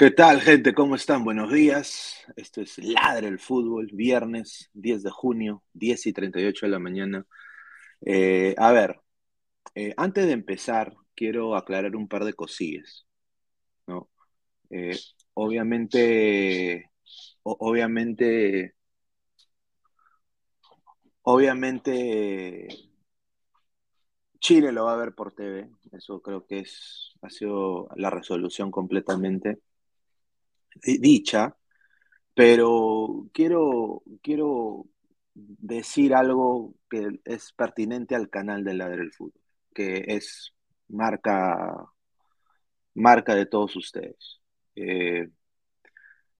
¿Qué tal, gente? ¿Cómo están? Buenos días. Esto es Ladre el Fútbol, viernes 10 de junio, 10 y 38 de la mañana. Eh, a ver, eh, antes de empezar, quiero aclarar un par de cosillas. ¿no? Eh, obviamente, obviamente, obviamente, Chile lo va a ver por TV. Eso creo que es, ha sido la resolución completamente dicha, pero quiero, quiero decir algo que es pertinente al canal de Ladre del Fútbol, que es marca, marca de todos ustedes. Eh,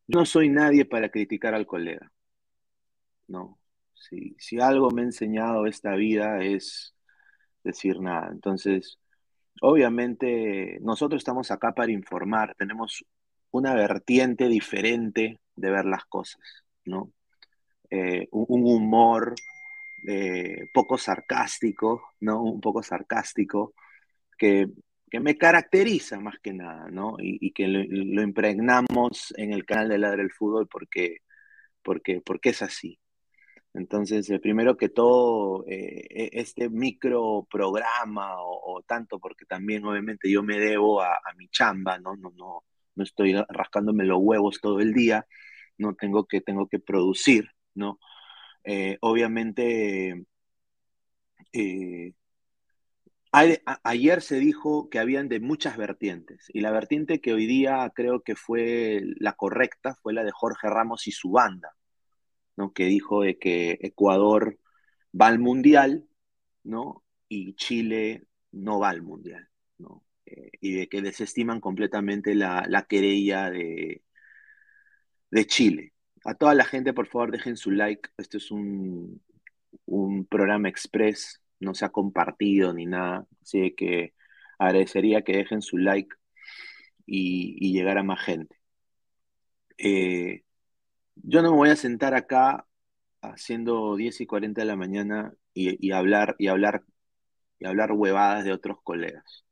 no soy nadie para criticar al colega, ¿no? Si, si algo me ha enseñado esta vida es decir nada. Entonces, obviamente, nosotros estamos acá para informar, tenemos una vertiente diferente de ver las cosas, ¿no? Eh, un, humor eh, poco sarcástico, ¿no? Un poco sarcástico, que, me caracteriza más que nada, ¿no? Y, que lo, impregnamos en el canal de Ladre del Fútbol porque, porque, porque es así. Entonces, eh, primero que todo, e, este micro programa, o, tanto porque también obviamente yo me debo a, a mi chamba, ¿no? No, no, no estoy rascándome los huevos todo el día, no tengo que, tengo que producir, ¿no? Eh, obviamente, eh, ayer se dijo que habían de muchas vertientes y la vertiente que hoy día creo que fue la correcta fue la de Jorge Ramos y su banda, ¿no? Que dijo de que Ecuador va al mundial, ¿no? Y Chile no va al mundial, ¿no? Eh, y de que desestiman completamente la, querella de, de Chile. A toda la gente, por favor, dejen su like. Este es un, programa express, no se ha compartido ni nada. Así que agradecería que dejen su like y, y llegar a más gente. Eh, yo no me voy a sentar acá haciendo 10 y 40 de la mañana y, hablar y hablar y hablar huevadas de otros colegas.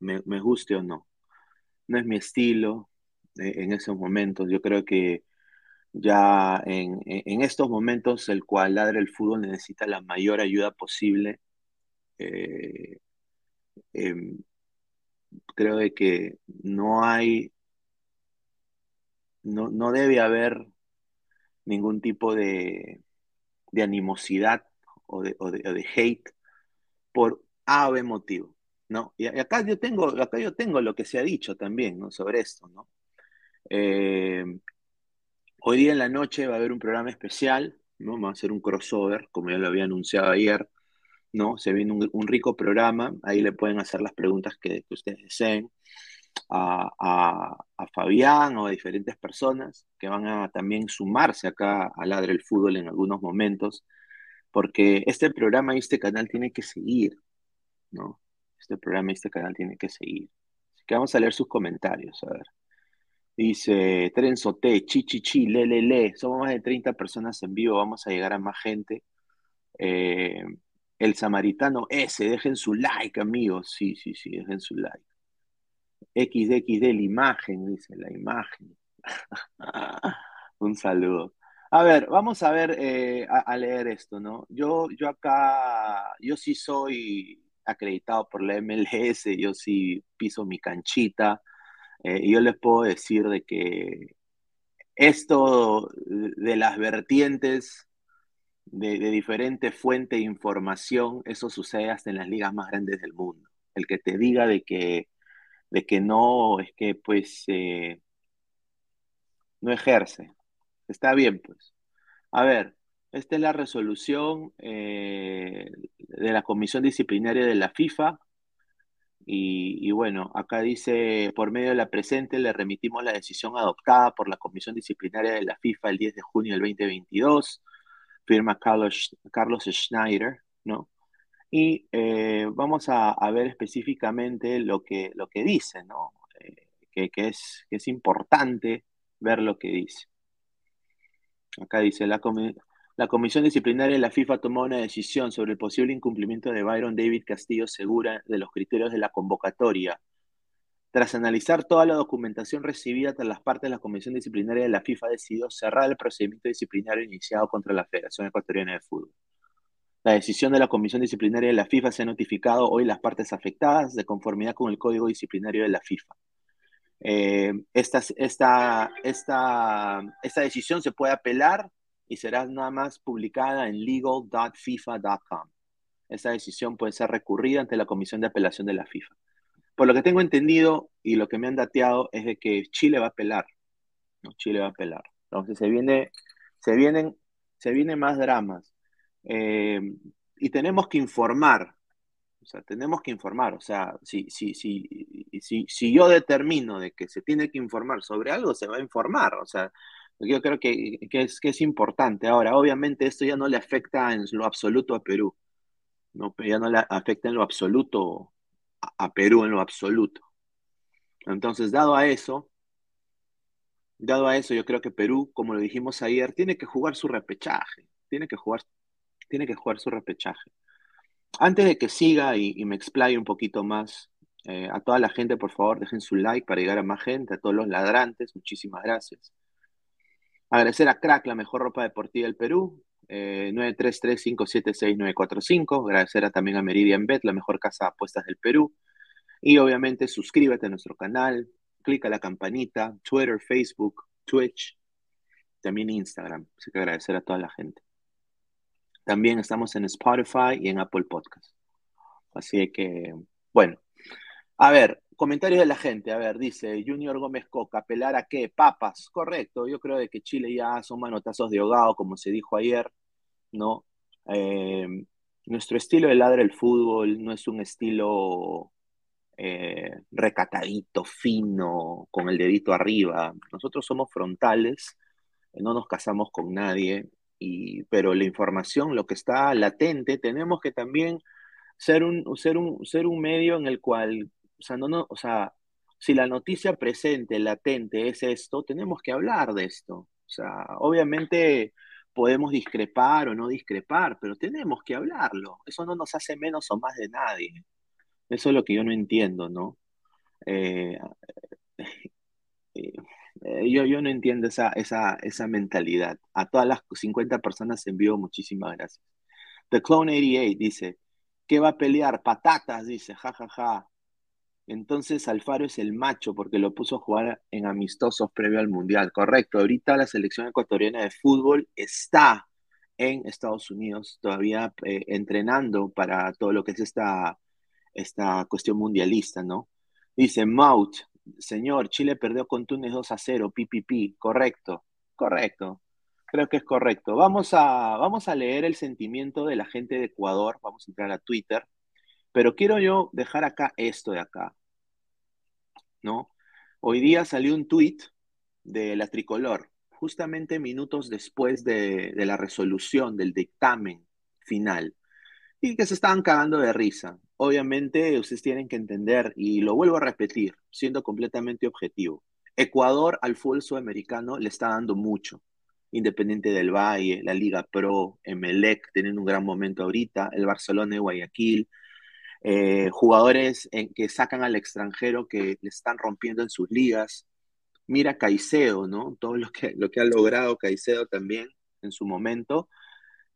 No me, guste o no. No es mi estilo eh, en esos momentos. Yo creo que ya en, estos momentos el cual ladra el fútbol necesita la mayor ayuda posible. Eh, em, creo de que no hay, no, no debe haber ningún tipo de, de animosidad o de, o de, hate por A motivo. ¿No? Y acá yo tengo, acá yo tengo lo que se ha dicho también, ¿no? Sobre esto, ¿no? Eh, hoy día en la noche va a haber un programa especial, ¿no? Va a ser un crossover, como ya lo había anunciado ayer, ¿no? Se viene un, rico programa, ahí le pueden hacer las preguntas que, ustedes deseen a, a, Fabián o a diferentes personas que van a también sumarse acá a Ladre el Fútbol en algunos momentos, porque este programa y este canal tiene que seguir, ¿no? Este programa y este canal tiene que seguir. Así que vamos a leer sus comentarios, a ver. Dice Trenzote, chi, chi, chi, le, le. Somos más de 30 personas en vivo, vamos a llegar a más gente. Eh, el samaritano S, dejen su like, amigos. Sí, sí, sí, dejen su like. XDXD, la imagen, dice la imagen. Un saludo. A ver, vamos a ver, eh, a, leer esto, ¿no? Yo, yo acá, yo sí soy acreditado por la MLS, yo sí piso mi canchita, eh, yo les puedo decir de que esto de las vertientes de, diferentes fuentes de información, eso sucede hasta en las ligas más grandes del mundo. El que te diga de que, de que no, es que pues eh, no ejerce. Está bien, pues. A ver, esta es la resolución eh, de la Comisión Disciplinaria de la FIFA. Y, bueno, acá dice, por medio de la presente le remitimos la decisión adoptada por la Comisión Disciplinaria de la FIFA el 10 de junio del 2022. Firma Carlos, Carlos Schneider, ¿no? Y eh, vamos a, ver específicamente lo que, lo que dice, ¿no? Eh, que, que, es, que es importante ver lo que dice. Acá dice, la, la Comisión Disciplinaria de la FIFA tomó una decisión sobre el posible incumplimiento de Byron David Castillo Segura de los criterios de la convocatoria Tras analizar toda la documentación recibida tras las partes la Comisión Disciplinaria de la FIFA, decidió cerrar el procedimiento disciplinario iniciado contra la Federación Ecuatoriana de Fútbol. La decisión de la Comisión Disciplinaria de la FIFA se ha notificado hoy las partes afectadas de conformidad con el Código Disciplinario de la FIFA. Eh, esta, esta, esta, esta decisión se puede apelar y será nada más publicada en legal.fifa.com. Esta decisión puede ser recurrida ante la Comisión de Apelación de la FIFA. Por lo que tengo entendido y lo que me han dateado es de que Chile va a apelar. Chile va a apelar. Entonces se, viene, se, vienen, se vienen más dramas. Eh, y tenemos que informar. O sea, tenemos que informar. O sea, si, si, si, si yo determino de que se tiene que informar sobre algo, se va a informar. O sea, yo creo que, que, es, que es importante. Ahora, obviamente esto ya no le afecta en lo absoluto a Perú. No, ya no le afecta en lo absoluto a, Perú, en lo absoluto. Entonces, dado a eso, dado a eso, yo creo que Perú, como lo dijimos ayer, tiene que jugar su repechaje. Tiene que jugar, tiene que jugar su repechaje. Antes de que siga y, me explaye un poquito más, eh, a toda la gente, por favor, dejen su like para llegar a más gente, a todos los ladrantes, muchísimas gracias. Agradecer a Crack, la mejor ropa deportiva del Perú, eh, 933-576-945. Agradecer también a Meridian Bet, la mejor casa de apuestas del Perú. Y obviamente suscríbete a nuestro canal, clica la campanita, Twitter, Facebook, Twitch, también Instagram. Así que agradecer a toda la gente. También estamos en Spotify y en Apple Podcast. Así que, bueno. A ver, comentarios de la gente. A ver, dice Junior Gómez Coca, ¿apelar a qué? Papas. Correcto, yo creo de que Chile ya son manotazos de ahogado, como se dijo ayer, ¿no? Eh, nuestro estilo de ladra el fútbol no es un estilo eh, recatadito, fino, con el dedito arriba. Nosotros somos frontales, no nos casamos con nadie, y, pero la información, lo que está latente, tenemos que también ser un, ser un, ser un medio en el cual o sea, no, no, o sea, si la noticia presente, latente es esto, tenemos que hablar de esto. O sea, obviamente podemos discrepar o no discrepar, pero tenemos que hablarlo. Eso no nos hace menos o más de nadie. Eso es lo que yo no entiendo, ¿no? Eh, eh, eh, yo, yo no entiendo esa, esa, esa mentalidad. A todas las 50 personas envío muchísimas gracias. The Clone 88 dice, ¿qué va a pelear? Patatas, dice, jajaja. Ja, ja. Entonces Alfaro es el macho porque lo puso a jugar en amistosos previo al Mundial. Correcto, ahorita la selección ecuatoriana de fútbol está en Estados Unidos todavía eh, entrenando para todo lo que es esta, esta cuestión mundialista, ¿no? Dice Maut, señor, Chile perdió con Túnez 2 a 0, pipipi, correcto, correcto, creo que es correcto. Vamos a, vamos a leer el sentimiento de la gente de Ecuador, vamos a entrar a Twitter, pero quiero yo dejar acá esto de acá. ¿No? Hoy día salió un tuit de la tricolor, justamente minutos después de, la resolución del dictamen final, y que se estaban cagando de risa. Obviamente ustedes tienen que entender, y lo vuelvo a repetir, siendo completamente objetivo, Ecuador al fútbol sudamericano le está dando mucho. Independiente del Valle, la Liga Pro, Emelec tienen un gran momento ahorita, el Barcelona de Guayaquil, eh, jugadores que sacan al extranjero que le están rompiendo en sus ligas. Mira Caicedo, ¿no? Todo lo que, lo que ha logrado Caicedo también en su momento.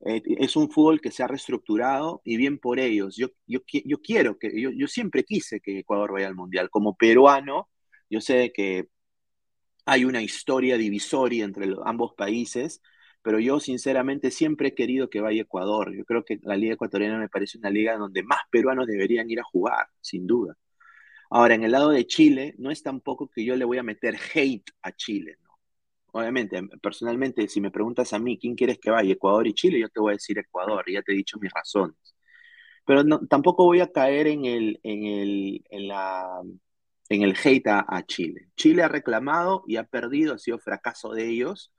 Eh, es un fútbol que se ha reestructurado y bien por ellos. Yo, yo, yo quiero que, yo, yo, siempre quise que Ecuador vaya al Mundial. Como peruano, yo sé que hay una historia divisoria entre los, ambos países, pero yo sinceramente siempre he querido que vaya Ecuador. Yo creo que la Liga Ecuatoriana me parece una liga donde más peruanos deberían ir a jugar, sin duda. Ahora, en el lado de Chile, no es tampoco que yo le voy a meter hate a Chile, ¿no? Obviamente, personalmente, si me preguntas a mí, ¿quién quieres que vaya, Ecuador y Chile? Yo te voy a decir Ecuador, ya te he dicho mis razones. Pero tampoco voy a caer en el, en el, en la, en el hate a Chile. Chile ha reclamado y ha perdido, ha sido fracaso de ellos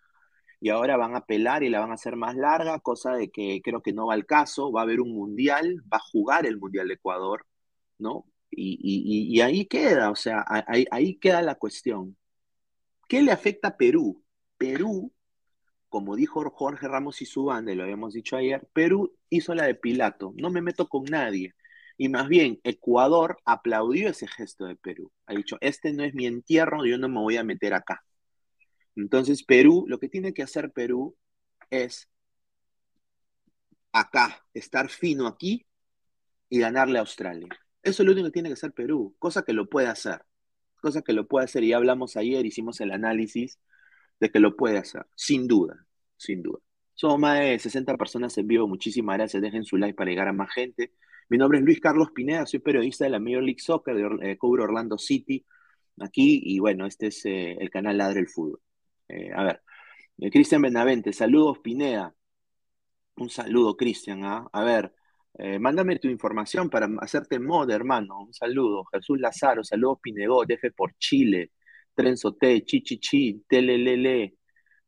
y ahora van a apelar y la van a hacer más larga, cosa de que creo que no va al caso, va a haber un mundial, va a jugar el Mundial de Ecuador, ¿no? Y, ahí queda, o sea, ahí, ahí, queda la cuestión. ¿Qué le afecta a Perú? Perú, como dijo Jorge Ramos y su banda, lo habíamos dicho ayer, Perú hizo la de Pilato, no me meto con nadie. Y más bien, Ecuador aplaudió ese gesto de Perú. Ha dicho, este no es mi entierro, yo no me voy a meter acá. Entonces, Perú, lo que tiene que hacer Perú es acá, estar fino aquí y ganarle a Australia. Eso es lo único que tiene que hacer Perú, cosa que lo puede hacer, cosa que lo puede hacer. Y hablamos ayer, hicimos el análisis de que lo puede hacer, sin duda, sin duda. Somos más de 60 personas en vivo, muchísimas gracias, dejen su like para llegar a más gente. Mi nombre es Luis Carlos Pineda, soy periodista de la Major League Soccer, de eh, cubro Orlando City, aquí, y bueno, este es eh, el canal Ladre el Fútbol. Eh, a ver, Cristian Benavente, saludos Pineda. Un saludo, Cristian. ¿ah? A ver, mándame tu información para hacerte mod, hermano. Un saludo. Jesús Lazaro, saludos Pinegot, F por Chile, Trenzo T, Chichichi, Telelele.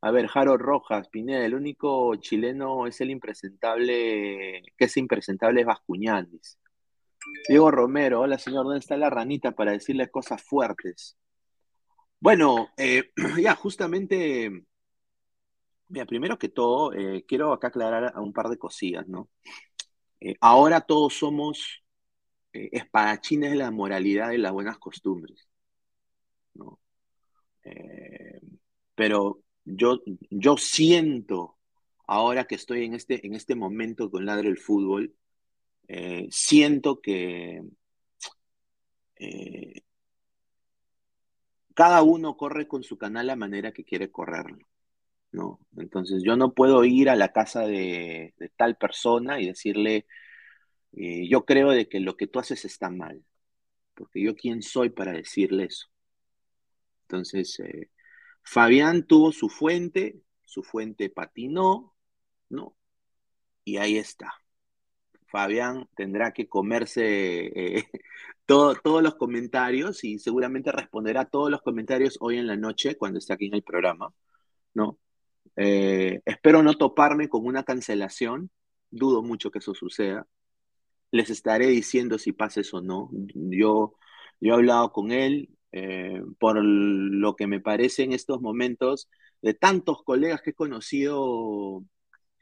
A ver, Jaro Rojas, Pineda, el único chileno es el impresentable, que es impresentable es Bascuñán, Diego Romero, hola señor, ¿dónde está la ranita para decirle cosas fuertes? Bueno, eh, ya justamente, mira, primero que todo, eh, quiero acá aclarar un par de cosillas, ¿no? Eh, ahora todos somos espadachines de la moralidad y las buenas costumbres, ¿no? pero yo, yo siento, ahora que estoy en este, en este momento con Ladre el Fútbol, siento que cada uno corre con su canal la manera que quiere correrlo. ¿no? Entonces yo no puedo ir a la casa de, tal persona y decirle, eh, yo creo de que lo que tú haces está mal, porque yo quién soy para decirle eso. Entonces, Fabián tuvo su fuente, su fuente patinó, ¿no? Y ahí está. Fabián tendrá que comerse eh, todos los comentarios y seguramente responderá todos los comentarios hoy en la noche cuando esté aquí en el programa, ¿no? Eh, espero no toparme con una cancelación, dudo mucho que eso suceda. Les estaré diciendo si pasa eso o no. Yo, yo he hablado con él, eh, por lo que me parece en estos momentos, de tantos colegas que he conocido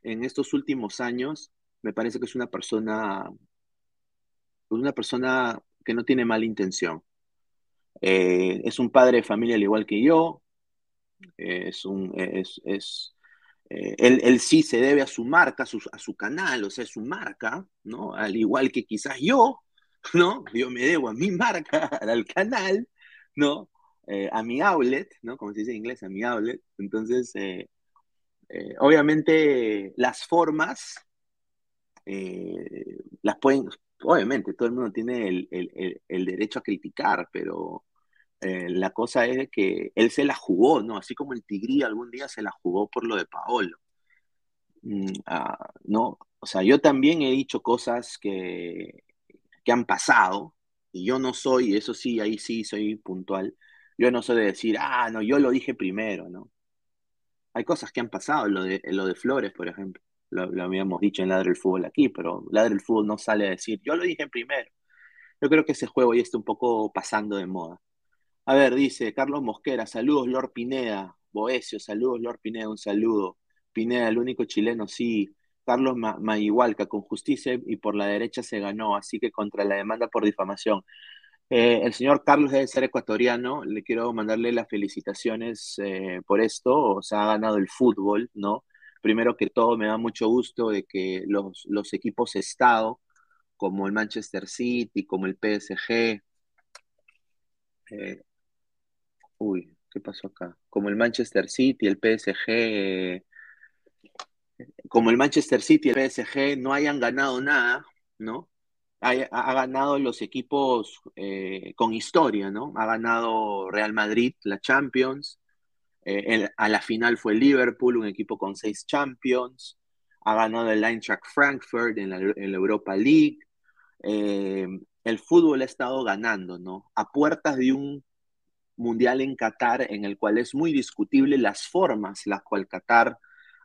en estos últimos años, me parece que es una persona, una persona que no tiene mala intención. Eh, es un padre de familia al igual que yo, es un, es, eh, él, sí se debe a su marca, a su, a su, canal, o sea, es su marca, ¿no? Al igual que quizás yo, ¿no? Yo me debo a mi marca, al canal, ¿no? Eh, a mi outlet, ¿no? Como se dice en inglés, a mi outlet. Entonces, obviamente las formas las pueden, obviamente todo el mundo tiene el, derecho a criticar, pero la cosa es que él se la jugó, ¿no? Así como el Tigrí algún día se la jugó por lo de Paolo. Mm, ah, ¿no? O sea, yo también he dicho cosas que, que han pasado, y yo no soy, eso sí, ahí sí soy puntual, yo no soy de decir, ah, no, yo lo dije primero, ¿no? Hay cosas que han pasado, lo de, lo de Flores, por ejemplo, lo, habíamos dicho en Ladre el Fútbol aquí, pero Ladre el Fútbol no sale a decir, yo lo dije primero. Yo creo que ese juego ya está un poco pasando de moda. A ver, dice Carlos Mosquera, saludos Lord Pineda, Boesio, saludos Lord Pineda, un saludo. Pineda, el único chileno, sí, Carlos Mayigualca, con justicia y por la derecha se ganó, así que contra la demanda por difamación. Eh, el señor Carlos debe ser ecuatoriano, le quiero mandarle las felicitaciones eh, por esto, o sea, ha ganado el fútbol, ¿no? Primero que todo, me da mucho gusto de que los, los equipos Estado, como el Manchester City, como el PSG, eh, uy, ¿qué pasó acá? Como el Manchester City, el PSG, como el Manchester City, el PSG no hayan ganado nada, ¿no? Ha, ganado los equipos eh, con historia, ¿no? Ha ganado Real Madrid la Champions, eh, a la final fue Liverpool, un equipo con seis Champions, ha ganado el Eintracht Frankfurt en la, Europa League. Eh, el fútbol ha estado ganando, ¿no? A puertas de un mundial en Qatar en el cual es muy discutible las formas las cuales Qatar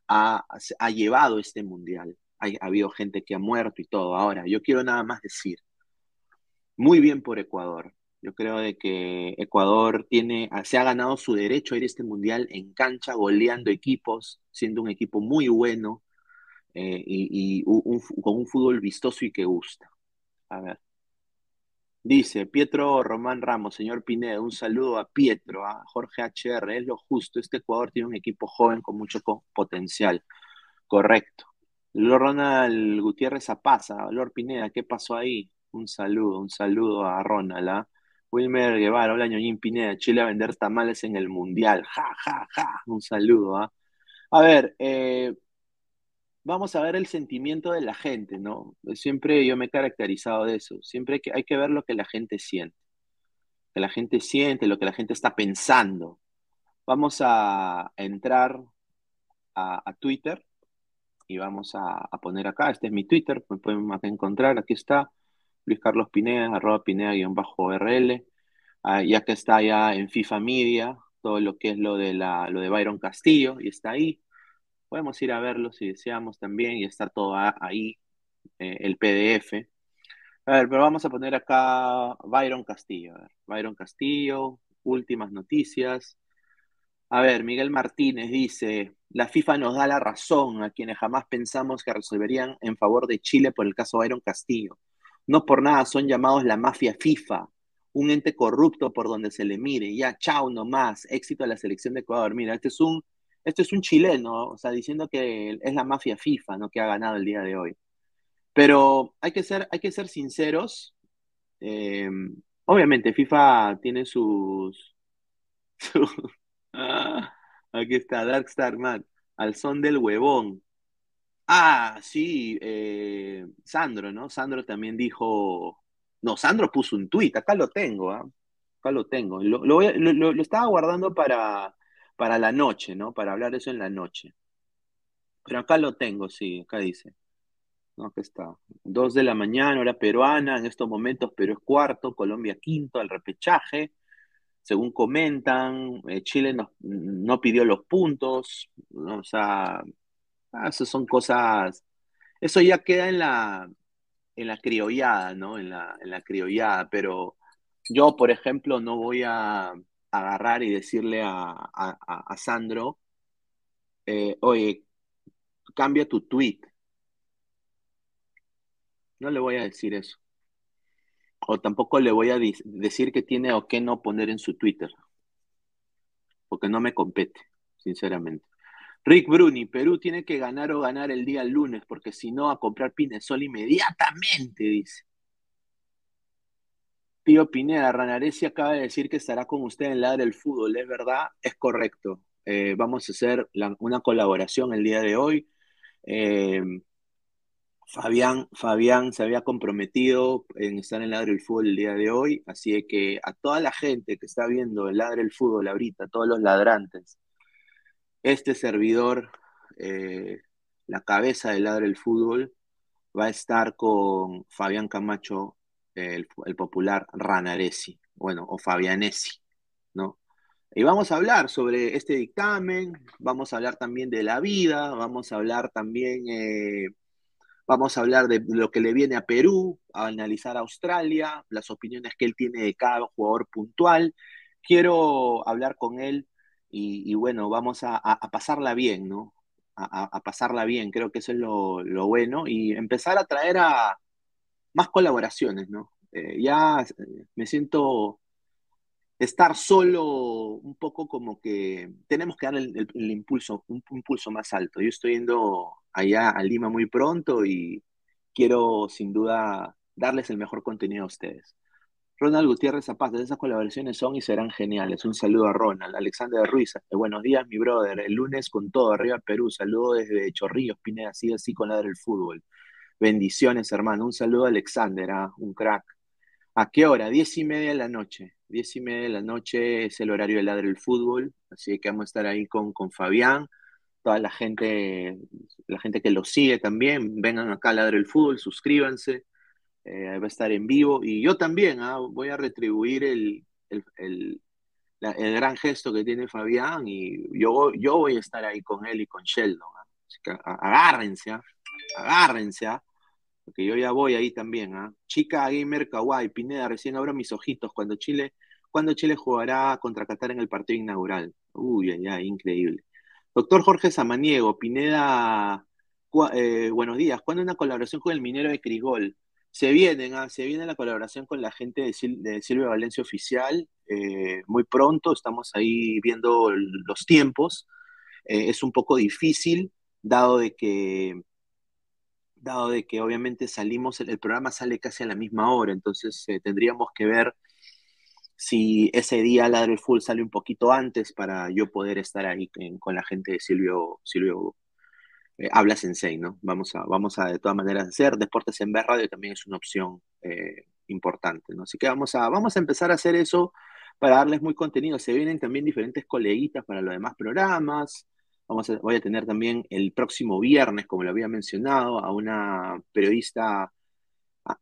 ha, llevado este mundial. Ha, habido gente que ha muerto y todo. Ahora, yo quiero nada más decir, muy bien por Ecuador. Yo creo de que Ecuador tiene, se ha ganado su derecho a ir a este mundial en cancha, goleando equipos, siendo un equipo muy bueno eh, y, con un fútbol vistoso y que gusta. A ver, Dice Pietro Román Ramos, señor Pineda, un saludo a Pietro, a Jorge HR, es lo justo, este Ecuador tiene un equipo joven con mucho potencial. Correcto. Ronald Gutiérrez Apaza, Lord Pineda, ¿qué pasó ahí? Un saludo, un saludo a Ronald. ¿ah? Wilmer Guevara, hola Ñoñín Pineda, Chile a vender tamales en el Mundial. Ja, ja, ja. Un saludo. ¿ah? A ver, eh, vamos a ver el sentimiento de la gente, ¿no? Siempre yo me he caracterizado de eso. Siempre hay que, hay que ver lo que la gente siente. Que la gente siente, lo que la gente está pensando. Vamos a entrar a, Twitter y vamos a, poner acá, este es mi Twitter, me pueden encontrar, aquí está, Luis Carlos Pineda, arroba Pineda-RL, ah, y acá está ya en FIFA Media, todo lo que es lo de, la, lo de Byron Castillo, y está ahí, Podemos ir a verlo si deseamos también y está todo ahí, eh, el PDF. A ver, pero vamos a poner acá Byron Castillo. A ver, Byron Castillo, últimas noticias. A ver, Miguel Martínez dice, la FIFA nos da la razón a quienes jamás pensamos que resolverían en favor de Chile por el caso Byron Castillo. No por nada son llamados la mafia FIFA, un ente corrupto por donde se le mire. Ya, chao nomás, éxito a la selección de Ecuador. Mira, este es un esto es un chileno, o sea, diciendo que es la mafia FIFA, ¿no? Que ha ganado el día de hoy. Pero hay que ser, hay que ser sinceros. Eh, obviamente, FIFA tiene sus. Ah, aquí está, Darkstar Man, al son del huevón. Ah, sí, eh, Sandro, ¿no? Sandro también dijo. No, Sandro puso un tuit, acá lo tengo, ¿ah? Acá lo tengo. lo estaba guardando para, para la noche, ¿no? Para hablar eso en la noche. Pero acá lo tengo, sí, acá dice. ¿no? Acá está. Dos de la mañana, hora peruana, en estos momentos Perú es cuarto, Colombia quinto al repechaje. Según comentan, eh, Chile no, pidió los puntos, ¿no? o sea, ah, eso son cosas, eso ya queda en la, en la criollada, ¿no? En la, en la criollada, pero yo, por ejemplo, no voy a, agarrar y decirle a, Sandro, eh, oye, cambia tu tweet. No le voy a decir eso. O tampoco le voy a decir que tiene o qué no poner en su Twitter. Porque no me compete, sinceramente. Rick Bruni, Perú tiene que ganar o ganar el día lunes, porque si no, a comprar Pinesol inmediatamente, dice. Pío Pineda, Ranaresi acaba de decir que estará con usted en la del fútbol, ¿es verdad? Es correcto. Eh, vamos a hacer una colaboración el día de hoy. Eh, Fabián, Fabián se había comprometido en estar en Ladre del Fútbol el día de hoy, así que a toda la gente que está viendo el Ladre del Fútbol ahorita, todos los ladrantes, este servidor, eh, la cabeza del Ladre del Fútbol, va a estar con Fabián Camacho el, popular Ranaresi, bueno, o Fabianesi, ¿no? Y vamos a hablar sobre este dictamen, vamos a hablar también de la vida, vamos a hablar también, eh, vamos a hablar de lo que le viene a Perú, a analizar a Australia, las opiniones que él tiene de cada jugador puntual. Quiero hablar con él y, bueno, vamos a, pasarla bien, ¿no? A, pasarla bien, creo que eso es lo, lo bueno y empezar a traer a, más colaboraciones, ¿no? Eh, ya eh, me siento estar solo un poco como que tenemos que dar el, impulso, un, impulso más alto. Yo estoy yendo allá a Lima muy pronto y quiero sin duda darles el mejor contenido a ustedes. Ronald Gutiérrez Zapata, esas colaboraciones son y serán geniales. Un saludo a Ronald. Alexander Ruiz, eh, buenos días, mi brother. El lunes con todo, arriba Perú. Saludo desde Chorrillos, Pineda, así así con la del fútbol. Bendiciones, hermano. Un saludo a Alexander, ¿ah? un crack. ¿A qué hora? Diez y media de la noche. Diez y media de la noche es el horario de Ladre del Fútbol, así que vamos a estar ahí con, con Fabián, toda la gente, la gente que lo sigue también, vengan acá a Ladre del Fútbol, suscríbanse, eh, va a estar en vivo, y yo también ¿ah? voy a retribuir el, el, gran gesto que tiene Fabián, y yo, yo voy a estar ahí con él y con Sheldon, ¿ah? así que agárrense, agárrense, porque yo ya voy ahí también, ¿ah? Chica Gamer Kawaii, Pineda, recién abro mis ojitos cuando Chile, cuando Chile jugará contra Qatar en el partido inaugural. Uy, ya, increíble. Doctor Jorge Samaniego, Pineda, eh, buenos días. ¿Cuándo una colaboración con el minero de Crigol? Se vienen, ah, se viene la colaboración con la gente de, Silvia Valencia Oficial. Eh, muy pronto, estamos ahí viendo los tiempos. Eh, es un poco difícil, dado de que dado de que obviamente salimos, el, programa sale casi a la misma hora, entonces eh, tendríamos que ver si ese día Ladre Full sale un poquito antes para yo poder estar ahí con la gente de Silvio, Silvio eh, Habla Sensei, ¿no? Vamos a, vamos a de todas maneras hacer, Deportes en B Radio también es una opción eh, importante, ¿no? Así que vamos a, vamos a empezar a hacer eso para darles muy contenido. Se vienen también diferentes coleguitas para los demás programas, Vamos a, voy a tener también el próximo viernes, como lo había mencionado, a una periodista,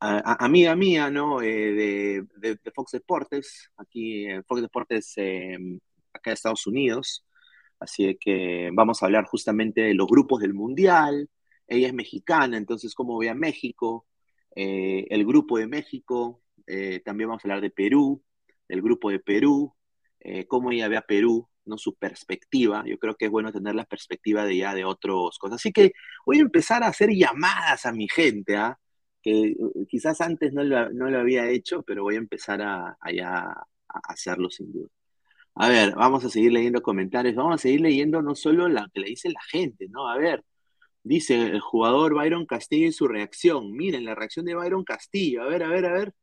amiga mía, ¿no? Eh, de, Fox Deportes, aquí en Fox Deportes, em, acá de Estados Unidos. Así que vamos a hablar justamente de los grupos del Mundial. Ella es mexicana, entonces cómo ve a México, eh, el grupo de México, eh, también vamos a hablar de Perú, el grupo de Perú, cómo ella ve a Perú, ¿no? su perspectiva. Yo creo que es bueno tener la perspectiva de ya de otras cosas. Así que voy a empezar a hacer llamadas a mi gente, ¿ah? que quizás antes no lo, había hecho, pero voy a empezar a, a hacerlo sin duda. A ver, vamos a seguir leyendo comentarios, vamos a seguir leyendo no solo lo que le dice la gente, ¿no? A ver, dice el jugador Byron Castillo y su reacción. Miren, la reacción de Byron Castillo. A ver, a ver, a ver.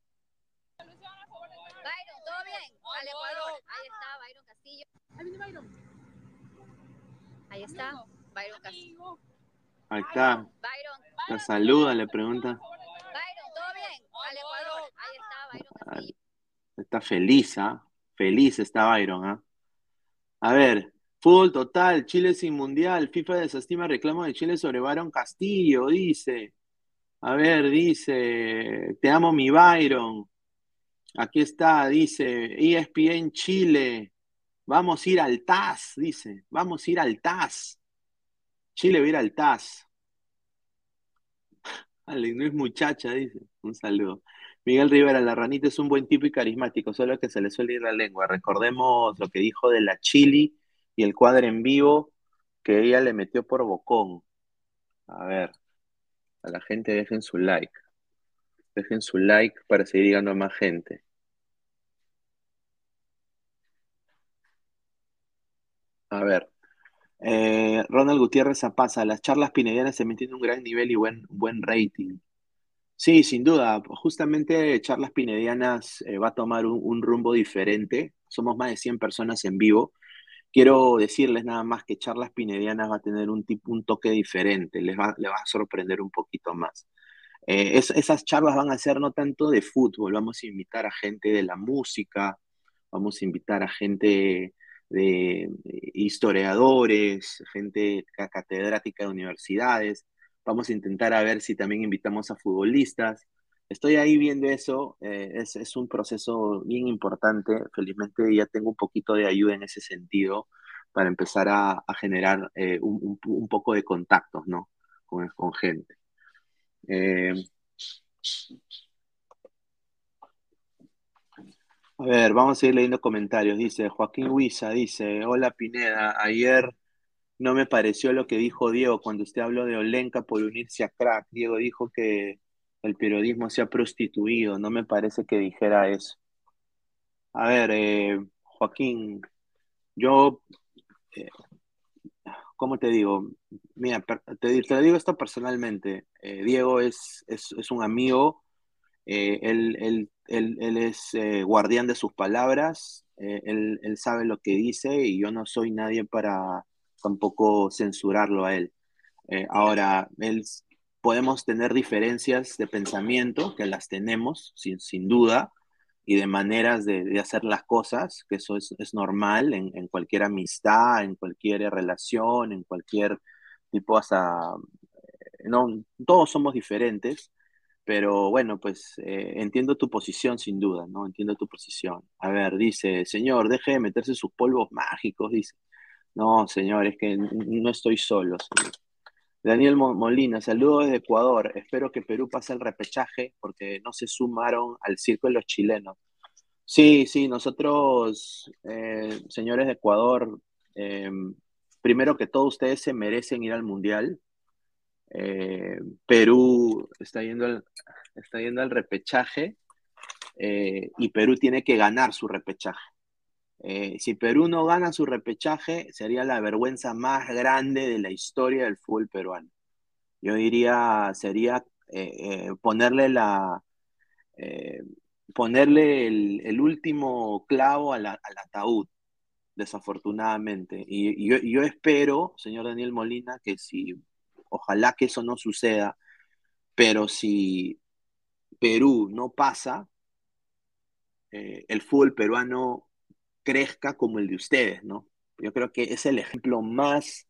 Ahí está, Byron Castillo. Ahí está. Byron. La saluda, le pregunta. Byron, ¿todo bien? Al Ecuador. Ahí está, Byron Castillo. Está feliz, ¿ah? Feliz está Byron, ¿ah? A ver, fútbol total, Chile sin mundial, FIFA desestima reclamo de Chile sobre Byron Castillo, dice. A ver, dice, te amo mi Byron. Aquí está, dice, ESPN Chile, Vamos a ir al TAS, dice. Vamos a ir al TAS. Chile va a ir al TAS. Ale, no es muchacha, dice. Un saludo. Miguel Rivera, la ranita es un buen tipo y carismático, solo que se le suele ir la lengua. Recordemos lo que dijo de la Chili y el cuadro en vivo que ella le metió por bocón. A ver, a la gente dejen su like. Dejen su like para seguir llegando a más gente. A ver. Eh, Ronald Gutiérrez Zapasa, las charlas pinedianas se mantienen un gran nivel y buen, buen rating. Sí, sin duda. Justamente Charlas Pinedianas eh, va a tomar un, rumbo diferente. Somos más de 100 personas en vivo. Quiero decirles nada más que Charlas Pinedianas va a tener un, tipo, un toque diferente, les va, va a sorprender un poquito más. Eh, esas charlas van a ser no tanto de fútbol, vamos a invitar a gente de la música, vamos a invitar a gente de historiadores, gente catedrática de universidades. Vamos a intentar a ver si también invitamos a futbolistas. Estoy ahí viendo eso, eh, es, un proceso bien importante. Felizmente ya tengo un poquito de ayuda en ese sentido para empezar a, generar eh, un, poco de contactos ¿no? con, con gente. Eh, a ver, vamos a seguir leyendo comentarios. Dice Joaquín Huiza, dice, hola Pineda, ayer no me pareció lo que dijo Diego cuando usted habló de Olenka por unirse a Crack. Diego dijo que el periodismo se ha prostituido, no me parece que dijera eso. A ver, eh, Joaquín, yo, eh, ¿cómo te digo? Mira, te, te digo esto personalmente. Eh, Diego es, es, un amigo, él, él él, es eh, guardián de sus palabras, él, sabe lo que dice y yo no soy nadie para tampoco censurarlo a él. Eh, ahora, él, podemos tener diferencias de pensamiento, que las tenemos, sin, sin duda, y de maneras de, hacer las cosas, que eso es, normal en, cualquier amistad, en cualquier relación, en cualquier tipo, hasta, no, todos somos diferentes, pero bueno, pues eh, entiendo tu posición sin duda, ¿no? Entiendo tu posición. A ver, dice, señor, deje de meterse sus polvos mágicos, dice. No, señor, es que no estoy solo, Daniel Molina, saludos desde Ecuador. Espero que Perú pase el repechaje porque no se sumaron al circo de los chilenos. Sí, sí, nosotros, eh, señores de Ecuador, em, primero que todo, ustedes se merecen ir al Mundial. Eh, Perú está yendo al, está yendo al repechaje eh, y Perú tiene que ganar su repechaje. Eh, si Perú no gana su repechaje, sería la vergüenza más grande de la historia del fútbol peruano. Yo diría, sería eh, ponerle la ponerle el, último clavo al ataúd, desafortunadamente. Y, yo, espero, señor Daniel Molina, que si, ojalá que eso no suceda, pero si Perú no pasa, eh, el fútbol peruano crezca como el de ustedes, ¿no? Yo creo que es el ejemplo más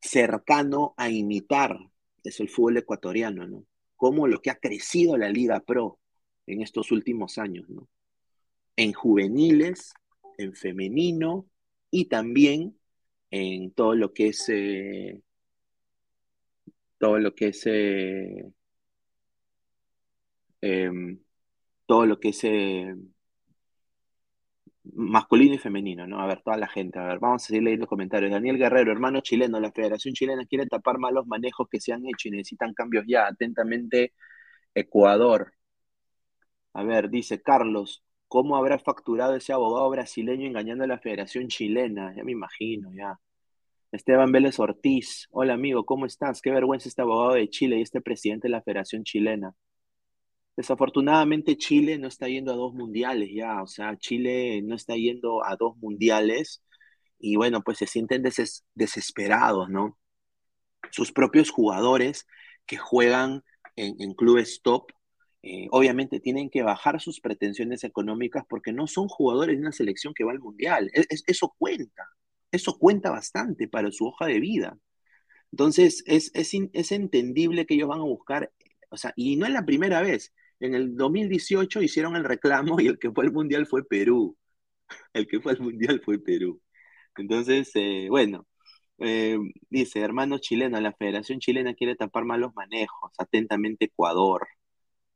cercano a imitar, es el fútbol ecuatoriano, ¿no? Como lo que ha crecido la Liga Pro en estos últimos años, ¿no? En juveniles, en femenino y también en todo lo que es eh, todo lo que es eh, em, todo lo que es eh, masculino y femenino, ¿no? A ver, toda la gente, a ver, vamos a seguir leyendo comentarios. Daniel Guerrero, hermano chileno, la Federación Chilena quiere tapar malos manejos que se han hecho y necesitan cambios ya. Atentamente, Ecuador. A ver, dice Carlos, ¿cómo habrá facturado ese abogado brasileño engañando a la Federación Chilena? Ya me imagino, ya. Esteban Vélez Ortiz, hola amigo, ¿cómo estás? Qué vergüenza este abogado de Chile y este presidente de la Federación Chilena. Desafortunadamente Chile no está yendo a dos mundiales ya, o sea, Chile no está yendo a dos mundiales y bueno, pues se sienten desesperados, ¿no? Sus propios jugadores que juegan en, clubes top, eh, obviamente tienen que bajar sus pretensiones económicas porque no son jugadores de una selección que va al mundial. E, eso cuenta, eso cuenta bastante para su hoja de vida. Entonces, es, es, es entendible que ellos van a buscar, o sea, y no es la primera vez. En el 2018 hicieron el reclamo y el que fue al mundial fue Perú. El que fue al mundial fue Perú. Entonces, eh, bueno, eh, dice, hermano chileno, la Federación Chilena quiere tapar malos manejos. Atentamente Ecuador,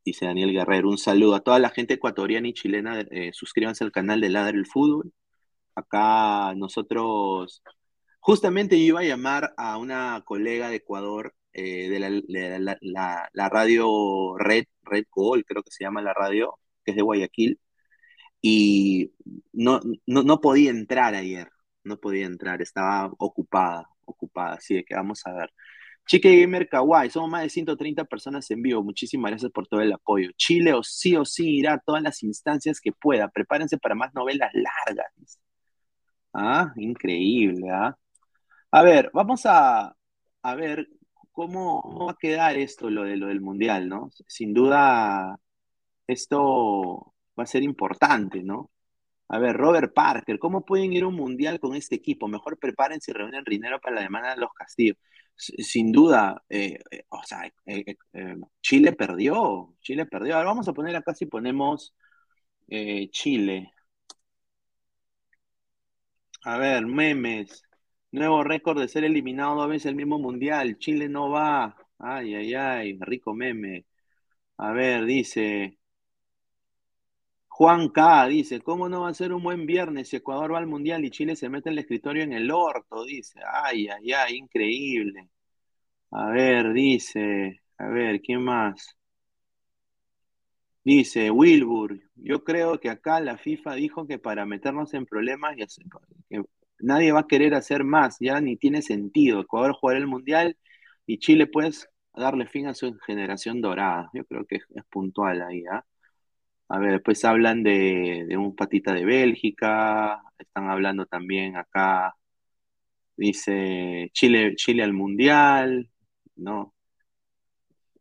dice Daniel Guerrero. Un saludo a toda la gente ecuatoriana y chilena. Eh, suscríbanse al canal de Ladre el Fútbol. Acá nosotros, justamente yo iba a llamar a una colega de Ecuador eh, de, la, radio Red, Red Gold, creo que se llama la radio, que es de Guayaquil, y no, no, podía entrar ayer, no podía entrar, estaba ocupada, ocupada, así que vamos a ver. Chique Gamer Kawaii, somos más de 130 personas en vivo. Muchísimas gracias por todo el apoyo. Chile o sí o sí irá a todas las instancias que pueda. Prepárense para más novelas largas. Ah, increíble, ¿ah? A ver, vamos a, a ver ¿cómo, va a quedar esto, lo, de, lo del Mundial, ¿no? Sin duda, esto va a ser importante, ¿no? A ver, Robert Parker, ¿cómo pueden ir a un mundial con este equipo? Mejor prepárense y reúnen dinero para la demanda de los castillos. Sin duda, eh, eh, o sea, eh, Chile perdió, Chile perdió. Ahora vamos a poner acá si ponemos Chile. A ver, memes. Nuevo récord de ser eliminado dos veces el mismo mundial. Chile no va. Ay, ay, ay, rico meme. A ver, dice. Juan K. dice, ¿cómo no va a ser un buen viernes si Ecuador va al Mundial y Chile se mete en el escritorio en el orto? Dice, ay, ay, ay, increíble. A ver, dice, a ver, ¿quién más? Dice Wilbur, yo creo que acá la FIFA dijo que para meternos en problemas nadie va a querer hacer más, ya ni tiene sentido. Ecuador jugar el Mundial y Chile, pues, darle fin a su generación dorada. Yo creo que es, puntual ahí, ¿ah? A ver, después hablan de, un patita de Bélgica, están hablando también acá, dice Chile, Chile al Mundial, ¿no?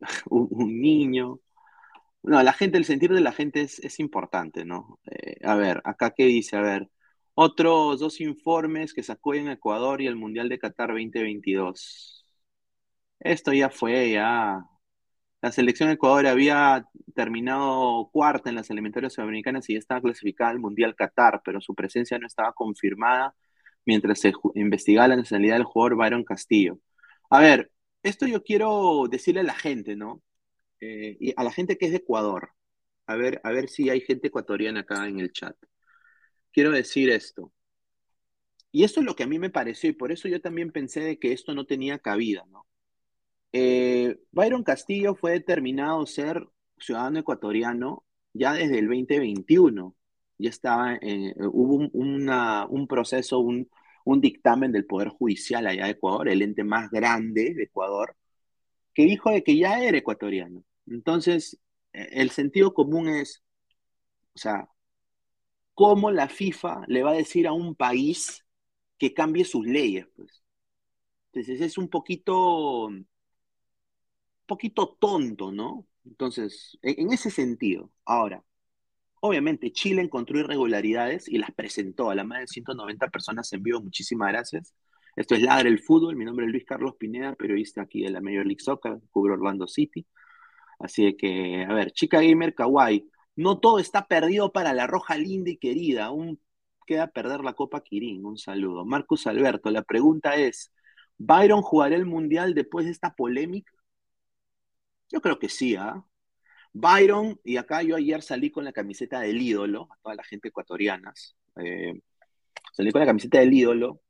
un, niño. No, la gente, el sentir de la gente es, importante, ¿no? Eh, a ver, acá qué dice, a ver, otros dos informes que sacó en Ecuador y el Mundial de Qatar 2022. Esto ya fue, ya. La selección de Ecuador había terminado cuarta en las eliminatorias sudamericanas y ya estaba clasificada al Mundial Qatar, pero su presencia no estaba confirmada mientras se investigaba la nacionalidad del jugador Byron Castillo. A ver, esto yo quiero decirle a la gente, ¿no? Eh, y a la gente que es de Ecuador. A ver, a ver si hay gente ecuatoriana acá en el chat quiero decir esto. Y esto es lo que a mí me pareció y por eso yo también pensé de que esto no tenía cabida, ¿no? Eh, Castillo fue determinado ser ciudadano ecuatoriano ya desde el 2021. Ya estaba, en, hubo un, proceso, un, un dictamen del Poder Judicial allá de Ecuador, el ente más grande de Ecuador, que dijo de que ya era ecuatoriano. Entonces, eh, el sentido común es, o sea, ¿cómo la FIFA le va a decir a un país que cambie sus leyes? Pues? Entonces, es un poquito, un poquito tonto, ¿no? Entonces, en ese sentido, ahora, obviamente Chile encontró irregularidades y las presentó a la más de 190 personas en vivo. Muchísimas gracias. Esto es Ladre el Fútbol. Mi nombre es Luis Carlos Pineda, periodista aquí de la Major League Soccer, cubro Orlando City. Así que, a ver, chica gamer kawaii, no todo está perdido para la roja linda y querida. Aún queda perder la Copa Kirin. Un saludo. Marcus Alberto, la pregunta es, ¿Byron jugará el Mundial después de esta polémica? Yo creo que sí, ¿ah? Byron, y acá yo ayer salí con la camiseta del ídolo, a toda la gente ecuatoriana, eh, salí con la camiseta del ídolo,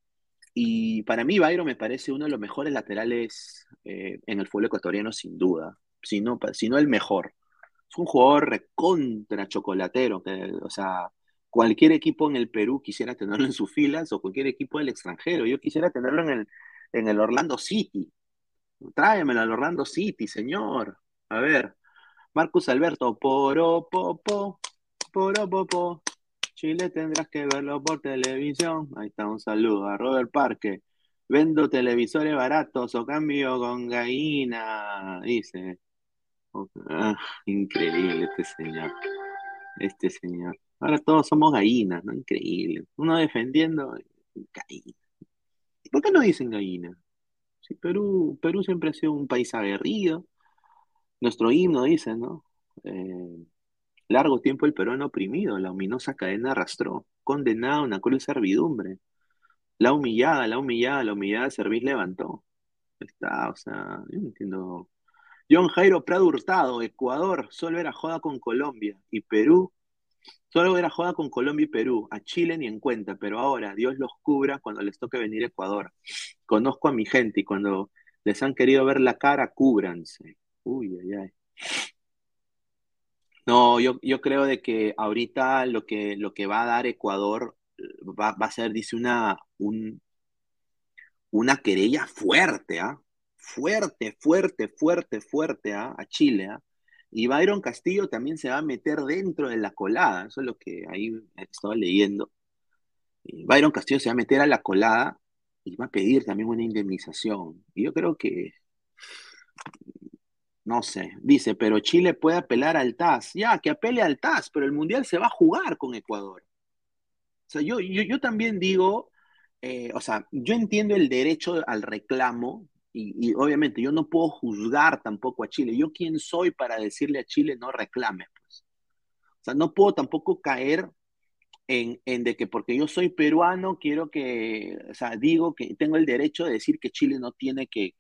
y para mí Byron me parece uno de los mejores laterales eh, en el fútbol ecuatoriano, sin duda, si no, si no el mejor. Es un jugador recontra chocolatero, o sea, cualquier equipo en el Perú quisiera tenerlo en sus filas, o cualquier equipo del extranjero, yo quisiera tenerlo en el, en el Orlando City. Tráemelo al Orlando City, señor. A ver, Marcus Alberto, poro, popo, poro. Chile tendrás que verlo por televisión. Ahí está, un saludo a Robert Parque. Vendo televisores baratos o cambio con gallina, dice. Ah, increíble este señor. Este señor. Ahora todos somos gallinas, ¿no? Increíble. Uno defendiendo gallina. ¿Por qué no dicen gallina? Si Perú, Perú siempre ha sido un país aguerrido. Nuestro himno dice, ¿no? Eh, largo tiempo el peruano oprimido, la ominosa cadena arrastró, condenado a una cruel servidumbre. La humillada, la humillada, la humillada servir levantó. Está, o sea, yo no entiendo. John Jairo Prado Hurtado, Ecuador, solo era joda con Colombia. Y Perú, solo era joda con Colombia y Perú. A Chile ni en cuenta, pero ahora Dios los cubra cuando les toque venir a Ecuador. Conozco a mi gente y cuando les han querido ver la cara, cúbranse. Uy, ay, ay. No, yo, yo creo de que ahorita lo que, lo que va a dar Ecuador va, va a ser, dice, una, un, una querella fuerte, ¿ah? Fuerte, fuerte, fuerte, fuerte ¿ah? a Chile, ¿ah? Y Byron Castillo también se va a meter dentro de la colada, eso es lo que ahí estaba leyendo. Byron Castillo se va a meter a la colada y va a pedir también una indemnización. Y yo creo que no sé, dice, pero Chile puede apelar al TAS. Ya, que apele al TAS, pero el Mundial se va a jugar con Ecuador. O sea, yo, yo, también digo, eh, o sea, yo entiendo el derecho al reclamo y, obviamente yo no puedo juzgar tampoco a Chile. Yo quién soy para decirle a Chile no reclame, pues. O sea, no puedo tampoco caer en, de que porque yo soy peruano, quiero que, o sea, digo que tengo el derecho de decir que Chile no tiene que,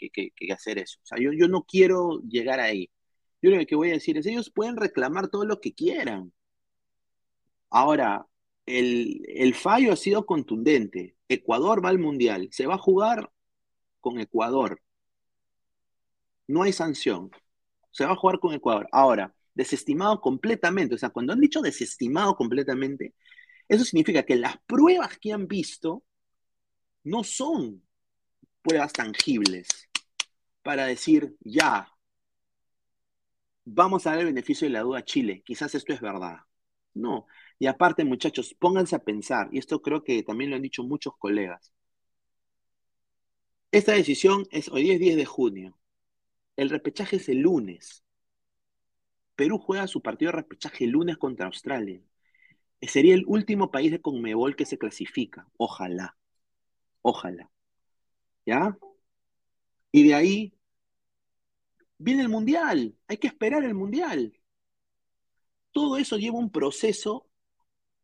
hacer eso. O sea, yo, yo no quiero llegar ahí. Yo lo que voy a decir es, ellos pueden reclamar todo lo que quieran. Ahora, el, el fallo ha sido contundente. Ecuador va al Mundial. Se va a jugar con Ecuador. No hay sanción. Se va a jugar con Ecuador. Ahora, desestimado completamente. O sea, cuando han dicho desestimado completamente, eso significa que las pruebas que han visto no son pruebas tangibles para decir, ya, vamos a dar el beneficio de la duda a Chile, quizás esto es verdad. No. Y aparte, muchachos, pónganse a pensar, y esto creo que también lo han dicho muchos colegas. Esta decisión es hoy es 10 de junio. El repechaje es el lunes. Perú juega su partido de repechaje el lunes contra Australia. Sería el último país de Conmebol que se clasifica. Ojalá. Ojalá. ¿Ya? Y de ahí viene el Mundial. Hay que esperar el Mundial. Todo eso lleva un proceso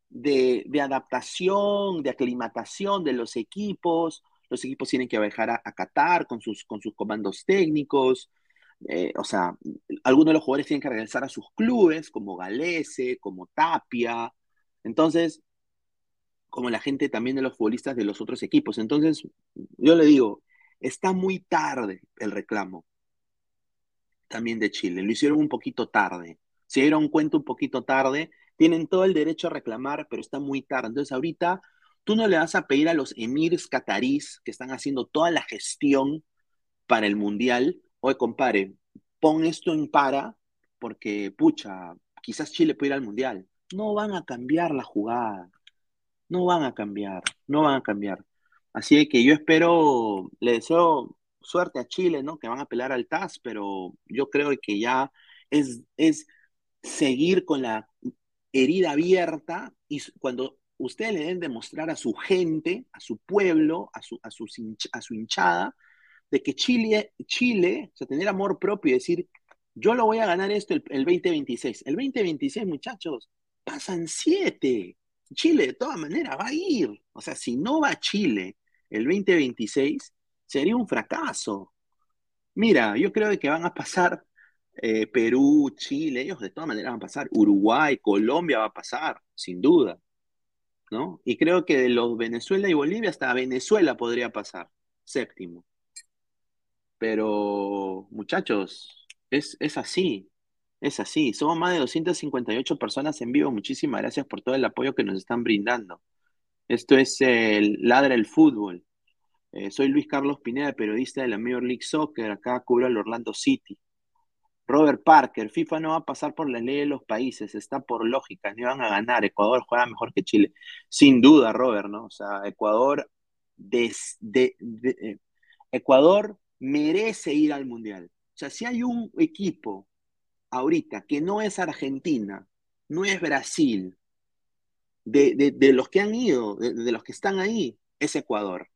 de, adaptación, de aclimatación de los equipos. Los equipos tienen que viajar a, Qatar con sus, con sus comandos técnicos. Eh, o sea, algunos de los jugadores tienen que regresar a sus clubes, como Galese, como Tapia, entonces, como la gente también de los futbolistas de los otros equipos. Entonces, yo le digo, está muy tarde el reclamo también de Chile. Lo hicieron un poquito tarde. se dieron cuenta un poquito tarde, tienen todo el derecho a reclamar, pero está muy tarde. Entonces ahorita tú no le vas a pedir a los emirs catarís que están haciendo toda la gestión para el mundial, oye, compadre, pon esto en para, porque, pucha, quizás Chile puede ir al mundial. No van a cambiar la jugada, no van a cambiar, no van a cambiar. Así que yo espero, le deseo suerte a Chile, ¿no? Que van a pelear al TAS, pero yo creo que ya es, es seguir con la herida abierta y cuando ustedes le deben demostrar a su gente, a su pueblo, a su, a su hinchada, de que Chile, Chile, o sea, tener amor propio y decir, yo lo voy a ganar esto el, el 2026. El 2026, muchachos, pasan siete. Chile de todas maneras va a ir. O sea, si no va a Chile el 2026, sería un fracaso. Mira, yo creo que van a pasar eh, Perú, Chile, ellos de todas maneras van a pasar. Uruguay, Colombia va a pasar, sin duda. ¿no? Y creo que de los Venezuela y Bolivia hasta Venezuela podría pasar, séptimo. Pero, muchachos, es, es así, es así. Somos más de 258 personas en vivo. Muchísimas gracias por todo el apoyo que nos están brindando. Esto es el Ladra el Fútbol. Eh, soy Luis Carlos Pineda, periodista de la Major League Soccer. Acá cubro el Orlando City. Robert Parker, FIFA no va a pasar por la ley de los países, está por lógica, no van a ganar. Ecuador juega mejor que Chile. Sin duda, Robert, ¿no? O sea, Ecuador, eh, Ecuador merece ir al Mundial. O sea, si hay un equipo ahorita que no es Argentina, no es Brasil, de, los que han ido, de, los que están ahí, es Ecuador.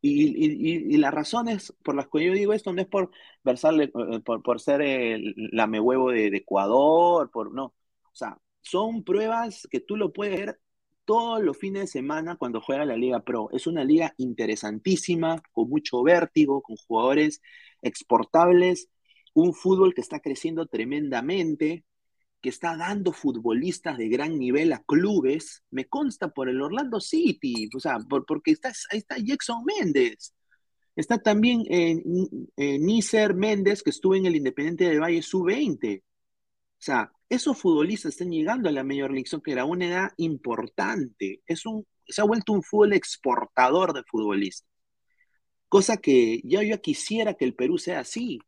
Y, las razones por las que yo digo esto no es por versarle, eh, por, por ser el lamehuevo de, de Ecuador, por no. O sea, son pruebas que tú lo puedes ver todos los fines de semana cuando juega la Liga Pro. Es una liga interesantísima, con mucho vértigo, con jugadores exportables, un fútbol que está creciendo tremendamente, que está dando futbolistas de gran nivel a clubes, me consta por el Orlando City, o sea, porque está, ahí está Jackson Méndez. Está también eh, Nícer Méndez, que estuvo en el Independiente del Valle Sub-20. O sea, esos futbolistas están llegando a la Major League Soccer a una edad importante. Es un, se ha vuelto un fútbol exportador de futbolistas. Cosa que ya yo quisiera que el Perú sea así.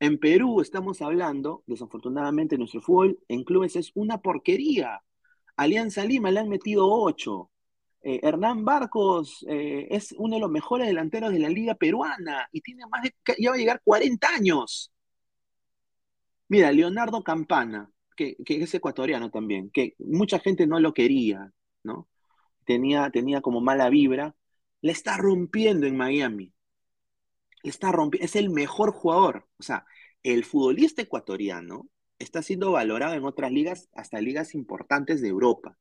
En Perú estamos hablando, desafortunadamente, nuestro fútbol en clubes es una porquería. Alianza Lima le han metido ocho. Eh, Hernán Barcos eh, es uno de los mejores delanteros de la liga peruana y tiene más de, ya va a llegar 40 años. Mira, Leonardo Campana, que, es ecuatoriano también, que mucha gente no lo quería, ¿no? Tenía, tenía como mala vibra, le está rompiendo en Miami está rompiendo, es el mejor jugador. O sea, el futbolista ecuatoriano está siendo valorado en otras ligas, hasta ligas importantes de Europa.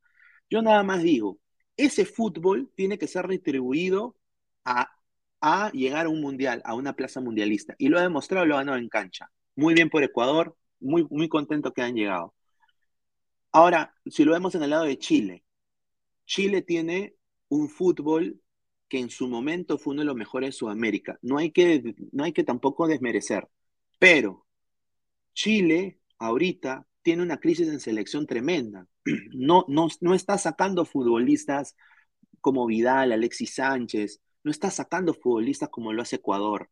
Yo nada más digo, ese fútbol tiene que ser retribuido a, a llegar a un mundial, a una plaza mundialista. Y lo ha demostrado, lo ha ganado en cancha. Muy bien por Ecuador, muy, muy contento que han llegado. Ahora, si lo vemos en el lado de Chile, Chile tiene un fútbol que en su momento fue uno de los mejores de Sudamérica. No hay que, no hay que tampoco desmerecer. Pero Chile ahorita tiene una crisis en selección tremenda. No, no, no está sacando futbolistas como Vidal, Alexis Sánchez, no está sacando futbolistas como lo hace Ecuador.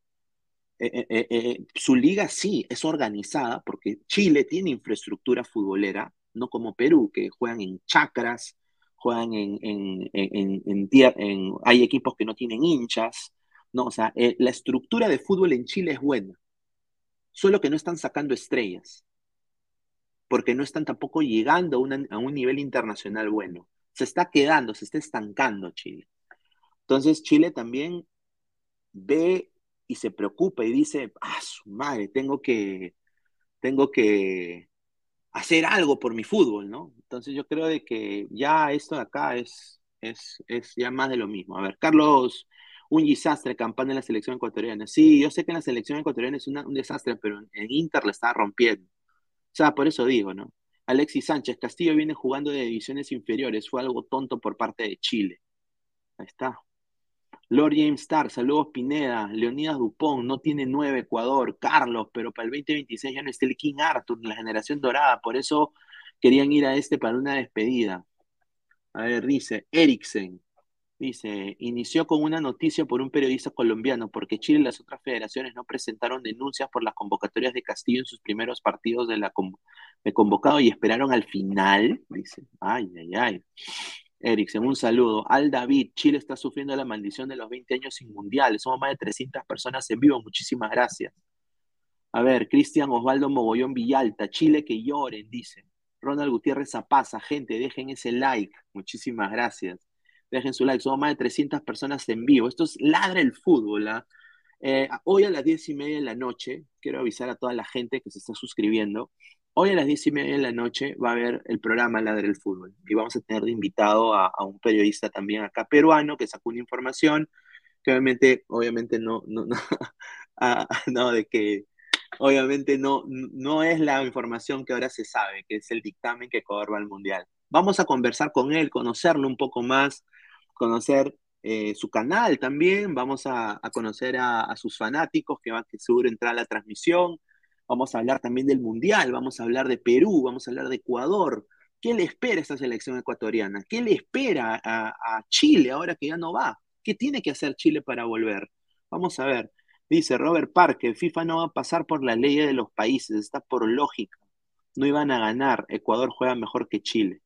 Eh, eh, eh, su liga sí es organizada porque Chile tiene infraestructura futbolera, no como Perú, que juegan en chacras, juegan en, hay equipos que no tienen hinchas, ¿no? O sea, la estructura de fútbol en Chile es buena, solo que no están sacando estrellas, porque no están tampoco llegando a, a un nivel internacional bueno. Se está quedando, se está estancando Chile. Entonces Chile también ve y se preocupa y dice, ah, su madre, tengo que, tengo que, hacer algo por mi fútbol, ¿no? Entonces yo creo de que ya esto de acá es, es, es ya más de lo mismo. A ver, Carlos, un desastre, campana en la selección ecuatoriana. Sí, yo sé que en la selección ecuatoriana es un desastre, pero en, Inter le está rompiendo. O sea, por eso digo, ¿no? Alexis Sánchez, Castillo viene jugando de divisiones inferiores, fue algo tonto por parte de Chile. Ahí está. Lord James Stark, saludos Pineda, Leonidas Dupont, no tiene nueve Ecuador, Carlos, pero para el 2026 ya no está el King Arthur, la generación dorada, por eso querían ir a este para una despedida. A ver, dice, Eriksen, dice, inició con una noticia por un periodista colombiano, porque Chile y las otras federaciones no presentaron denuncias por las convocatorias de Castillo en sus primeros partidos de, la convocado y esperaron al final, dice, ay, ay, ay. Eriksen, un saludo. Al David, Chile está sufriendo la maldición de los 20 años sin mundiales. Somos más de 300 personas en vivo. Muchísimas gracias. A ver, Cristian Osvaldo Mogollón Villalta, Chile que lloren, dice. Ronald Gutiérrez Zapaza, gente, dejen ese like. Muchísimas gracias. Dejen su like. Somos más de 300 personas en vivo. Esto es Ladra el Fútbol. ¿ah? Eh, hoy a las 10 y media de la noche, quiero avisar a toda la gente que se está suscribiendo. Hoy a las diez y media de la noche va a haber el programa Ladre el Fútbol y vamos a tener de invitado a, un periodista también acá peruano que sacó una información que obviamente, obviamente no, no, no, ah, no de que obviamente no, no es la información que ahora se sabe, que es el dictamen que Ecuador va al Mundial. Vamos a conversar con él, conocerlo un poco más, conocer eh, su canal también, vamos a, conocer a, sus fanáticos que van que seguro entrar a la transmisión, Vamos a hablar también del Mundial, vamos a hablar de Perú, vamos a hablar de Ecuador. ¿Qué le espera a esta selección ecuatoriana? ¿Qué le espera a, Chile ahora que ya no va? ¿Qué tiene que hacer Chile para volver? Vamos a ver. Dice Robert Parker, FIFA no va a pasar por la ley de los países, está por lógica. No iban a ganar, Ecuador juega mejor que Chile.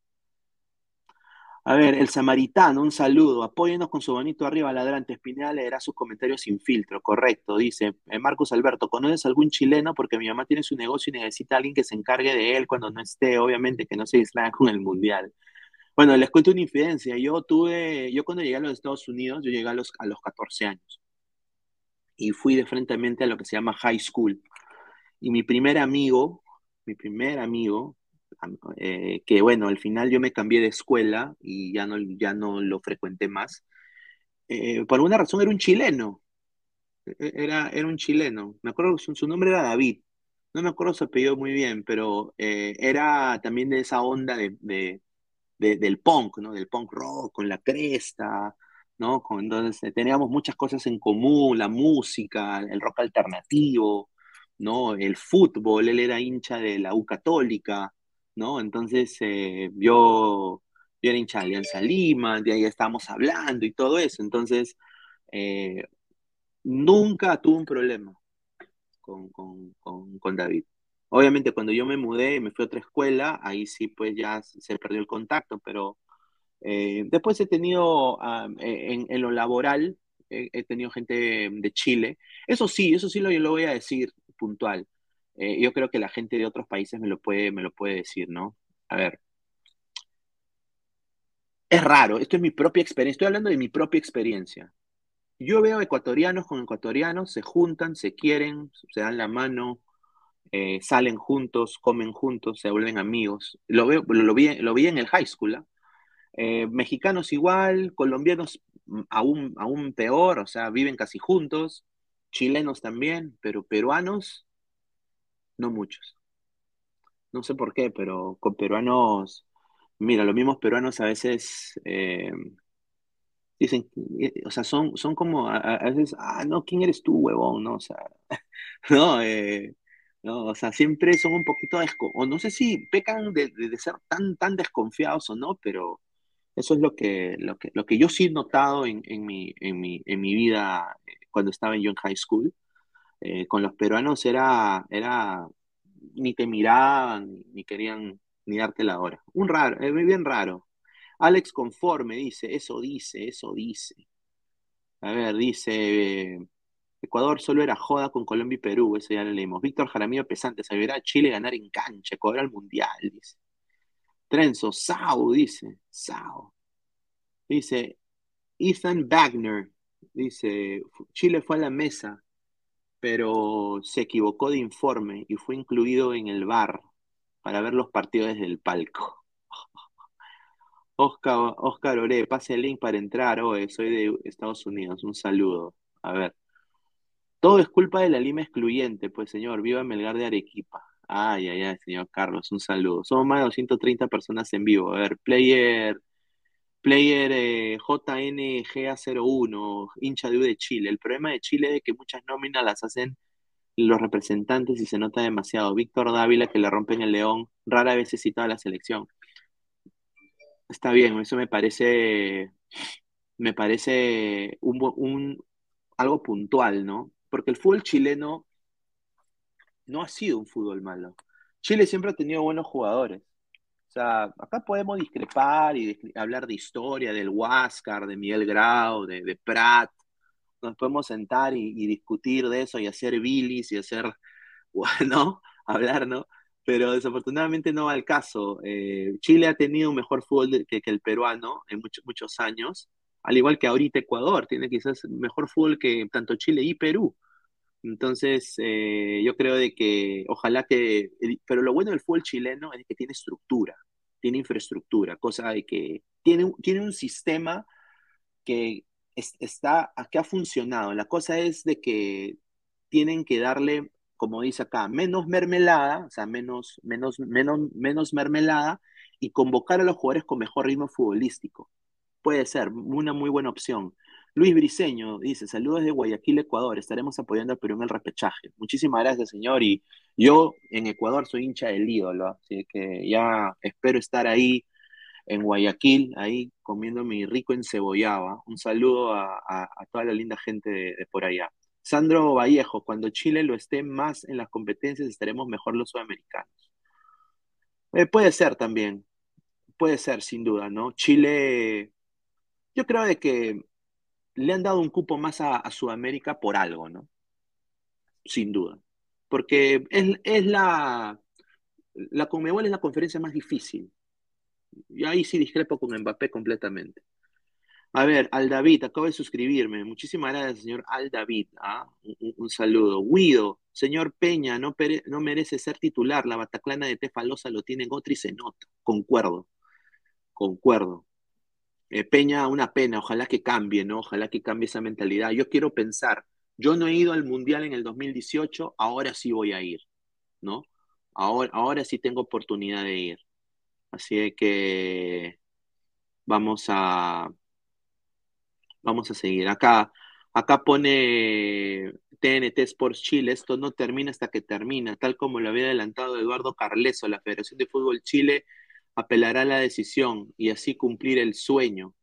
A ver, el samaritano, un saludo. Apóyenos con su bonito arriba, ladrante. Espineda leerá sus comentarios sin filtro. Correcto, dice eh, Marcos Alberto. ¿Conoces algún chileno? Porque mi mamá tiene su negocio y necesita alguien que se encargue de él cuando no esté. Obviamente que no se distraiga con el mundial. Bueno, les cuento una infidencia. Yo tuve, yo cuando llegué a los Estados Unidos, yo llegué a los, a los 14 años. Y fui de frente a lo que se llama high school. Y mi primer amigo, mi primer amigo, eh, que bueno, al final yo me cambié de escuela y ya no, ya no lo frecuenté más. Eh, por alguna razón era un chileno, e, e, era, era un chileno, me acuerdo su, nombre era David, no me acuerdo su apellido muy bien, pero eh, era también de esa onda de, del punk, ¿no? Del punk rock, con la cresta, ¿no? entonces teníamos muchas cosas en común, la música, el rock alternativo, ¿no? El fútbol, él era hincha de la U Católica, ¿no? Entonces, eh, yo, yo era hincha de Alianza Lima, de ahí estábamos hablando y todo eso. Entonces, eh, nunca tuve un problema con, David. Obviamente, cuando yo me mudé y me fui a otra escuela, ahí sí, pues ya se perdió el contacto, pero eh, después he tenido ah, en, lo laboral, he, tenido gente de Chile. Eso sí, eso sí lo, lo voy a decir puntual. Eh, yo creo que la gente de otros países me lo puede, me lo puede decir, ¿no? A ver. Es raro, esto es mi propia experiencia, estoy hablando de mi propia experiencia. Yo veo ecuatorianos con ecuatorianos, se juntan, se quieren, se dan la mano, eh, salen juntos, comen juntos, se vuelven amigos. Lo, veo, lo, vi, lo vi en el high school. ¿ah? Eh, mexicanos igual, colombianos mm, aún, aún peor, o sea, viven casi juntos, chilenos también, pero peruanos no muchos. No sé por qué, pero con peruanos, mira, los mismos peruanos a veces eh, dicen, eh, o sea, son, son como, a, veces, ah, no, ¿quién eres tú, huevón? No, o sea, no, eh, no, o sea, siempre son un poquito, o no sé si pecan de, ser tan, tan desconfiados o no, pero eso es lo que, lo que, lo que yo sí he notado en, en, mi, en, mi, en mi vida cuando estaba yo en high school eh, con los peruanos era, era, ni te miraban, ni querían ni darte la hora. Un raro, es bien raro. Alex Conforme dice, eso dice, eso dice. A ver, dice, Ecuador solo era joda con Colombia y Perú, eso ya lo leímos. Víctor Jaramillo Pesante, se verá Chile ganar en cancha, cobrar el Mundial, dice. Trenzo, Sao, dice, Sao. Dice, Ethan Wagner, dice, Chile fue a la mesa, pero se equivocó de informe y fue incluido en el bar para ver los partidos desde el palco. Oscar, Oscar Ore, pase el link para entrar. Oye, soy de Estados Unidos. Un saludo. A ver. Todo es culpa de la Lima excluyente, pues señor. Viva Melgar de Arequipa. Ay, ay, ay, señor Carlos. Un saludo. Somos más de 230 personas en vivo. A ver, player. Player eh, JNGA01, hincha de U de Chile. El problema de Chile es que muchas nóminas las hacen los representantes y se nota demasiado. Víctor Dávila, que le rompen el león, rara vez se cita a la selección. Está bien, eso me parece, me parece un, un, algo puntual, ¿no? Porque el fútbol chileno no ha sido un fútbol malo. Chile siempre ha tenido buenos jugadores. Sea, acá podemos discrepar y hablar de historia, del Huáscar, de Miguel Grau, de, de Prat. Nos podemos sentar y, discutir de eso y hacer bilis y hacer, bueno, hablar, ¿no? Pero desafortunadamente no va al caso. Eh, Chile ha tenido un mejor fútbol que, que el peruano en muchos muchos años, al igual que ahorita Ecuador, tiene quizás mejor fútbol que tanto Chile y Perú. Entonces, eh, yo creo de que ojalá que, pero lo bueno del fútbol chileno es que tiene estructura, tiene infraestructura, cosa de que tiene, tiene un sistema que está, que ha funcionado. La cosa es de que tienen que darle, como dice acá, menos mermelada, o sea, menos, menos, menos, menos mermelada y convocar a los jugadores con mejor ritmo futbolístico. Puede ser una muy buena opción. Luis Briseño dice, saludos de Guayaquil, Ecuador, estaremos apoyando al Perú en el repechaje. Muchísimas gracias, señor, y yo en Ecuador soy hincha del ídolo, así que ya espero estar ahí en Guayaquil, ahí comiendo mi rico encebollado. Un saludo a, toda la linda gente de, por allá. Sandro Vallejo, cuando Chile lo esté más en las competencias, estaremos mejor los sudamericanos. Eh, puede ser también, puede ser sin duda, ¿no? Chile, yo creo que le han dado un cupo más a, Sudamérica por algo, ¿no? Sin duda. Porque es, la, la Conmebol es la conferencia más difícil. Y ahí sí discrepo con Mbappé completamente. A ver, Al David, acabo de suscribirme. Muchísimas gracias, señor Al David. ¿ah? Un, saludo. Guido, señor Peña, no, no, merece ser titular. La Bataclana de Tefalosa lo tiene otro y se nota. Concuerdo. Concuerdo. Eh, Peña, una pena, ojalá que cambie, ¿no? Ojalá que cambie esa mentalidad. Yo quiero pensar, yo no he ido al Mundial en el 2018, ahora sí voy a ir, ¿no? Ahora, ahora sí tengo oportunidad de ir. Así que vamos a vamos a seguir. Acá, acá pone TNT Sports Chile, esto no termina hasta que termina, tal como lo había adelantado Eduardo Carleso, la Federación de Fútbol Chile apelará a la decisión y así cumplir el sueño.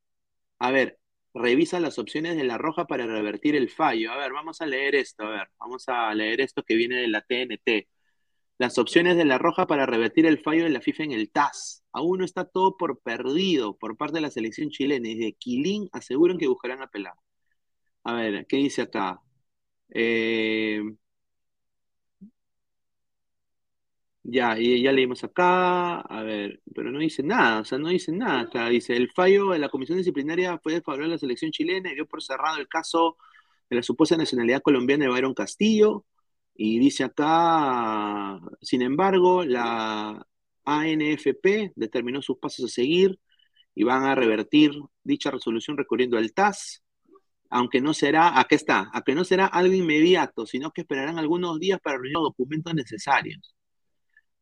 A ver, revisa las opciones de la roja para revertir el fallo. A ver, vamos a leer esto, a ver, vamos a leer esto que viene de la TNT. Las opciones de la roja para revertir el fallo de la FIFA en el TAS. Aún no está todo por perdido por parte de la selección chilena y de Quilín aseguran que buscarán apelar. A ver, ¿qué dice acá? Eh, Ya, y ya leímos acá, a ver, pero no dice nada, o sea, no dice nada acá. Dice, el fallo de la comisión disciplinaria fue desfavorable a la selección chilena y dio por cerrado el caso de la supuesta nacionalidad colombiana de Byron Castillo. Y dice acá, sin embargo, la ANFP determinó sus pasos a seguir y van a revertir dicha resolución recurriendo al TAS, aunque no será, aquí está, aunque no será algo inmediato, sino que esperarán algunos días para reunir los documentos necesarios.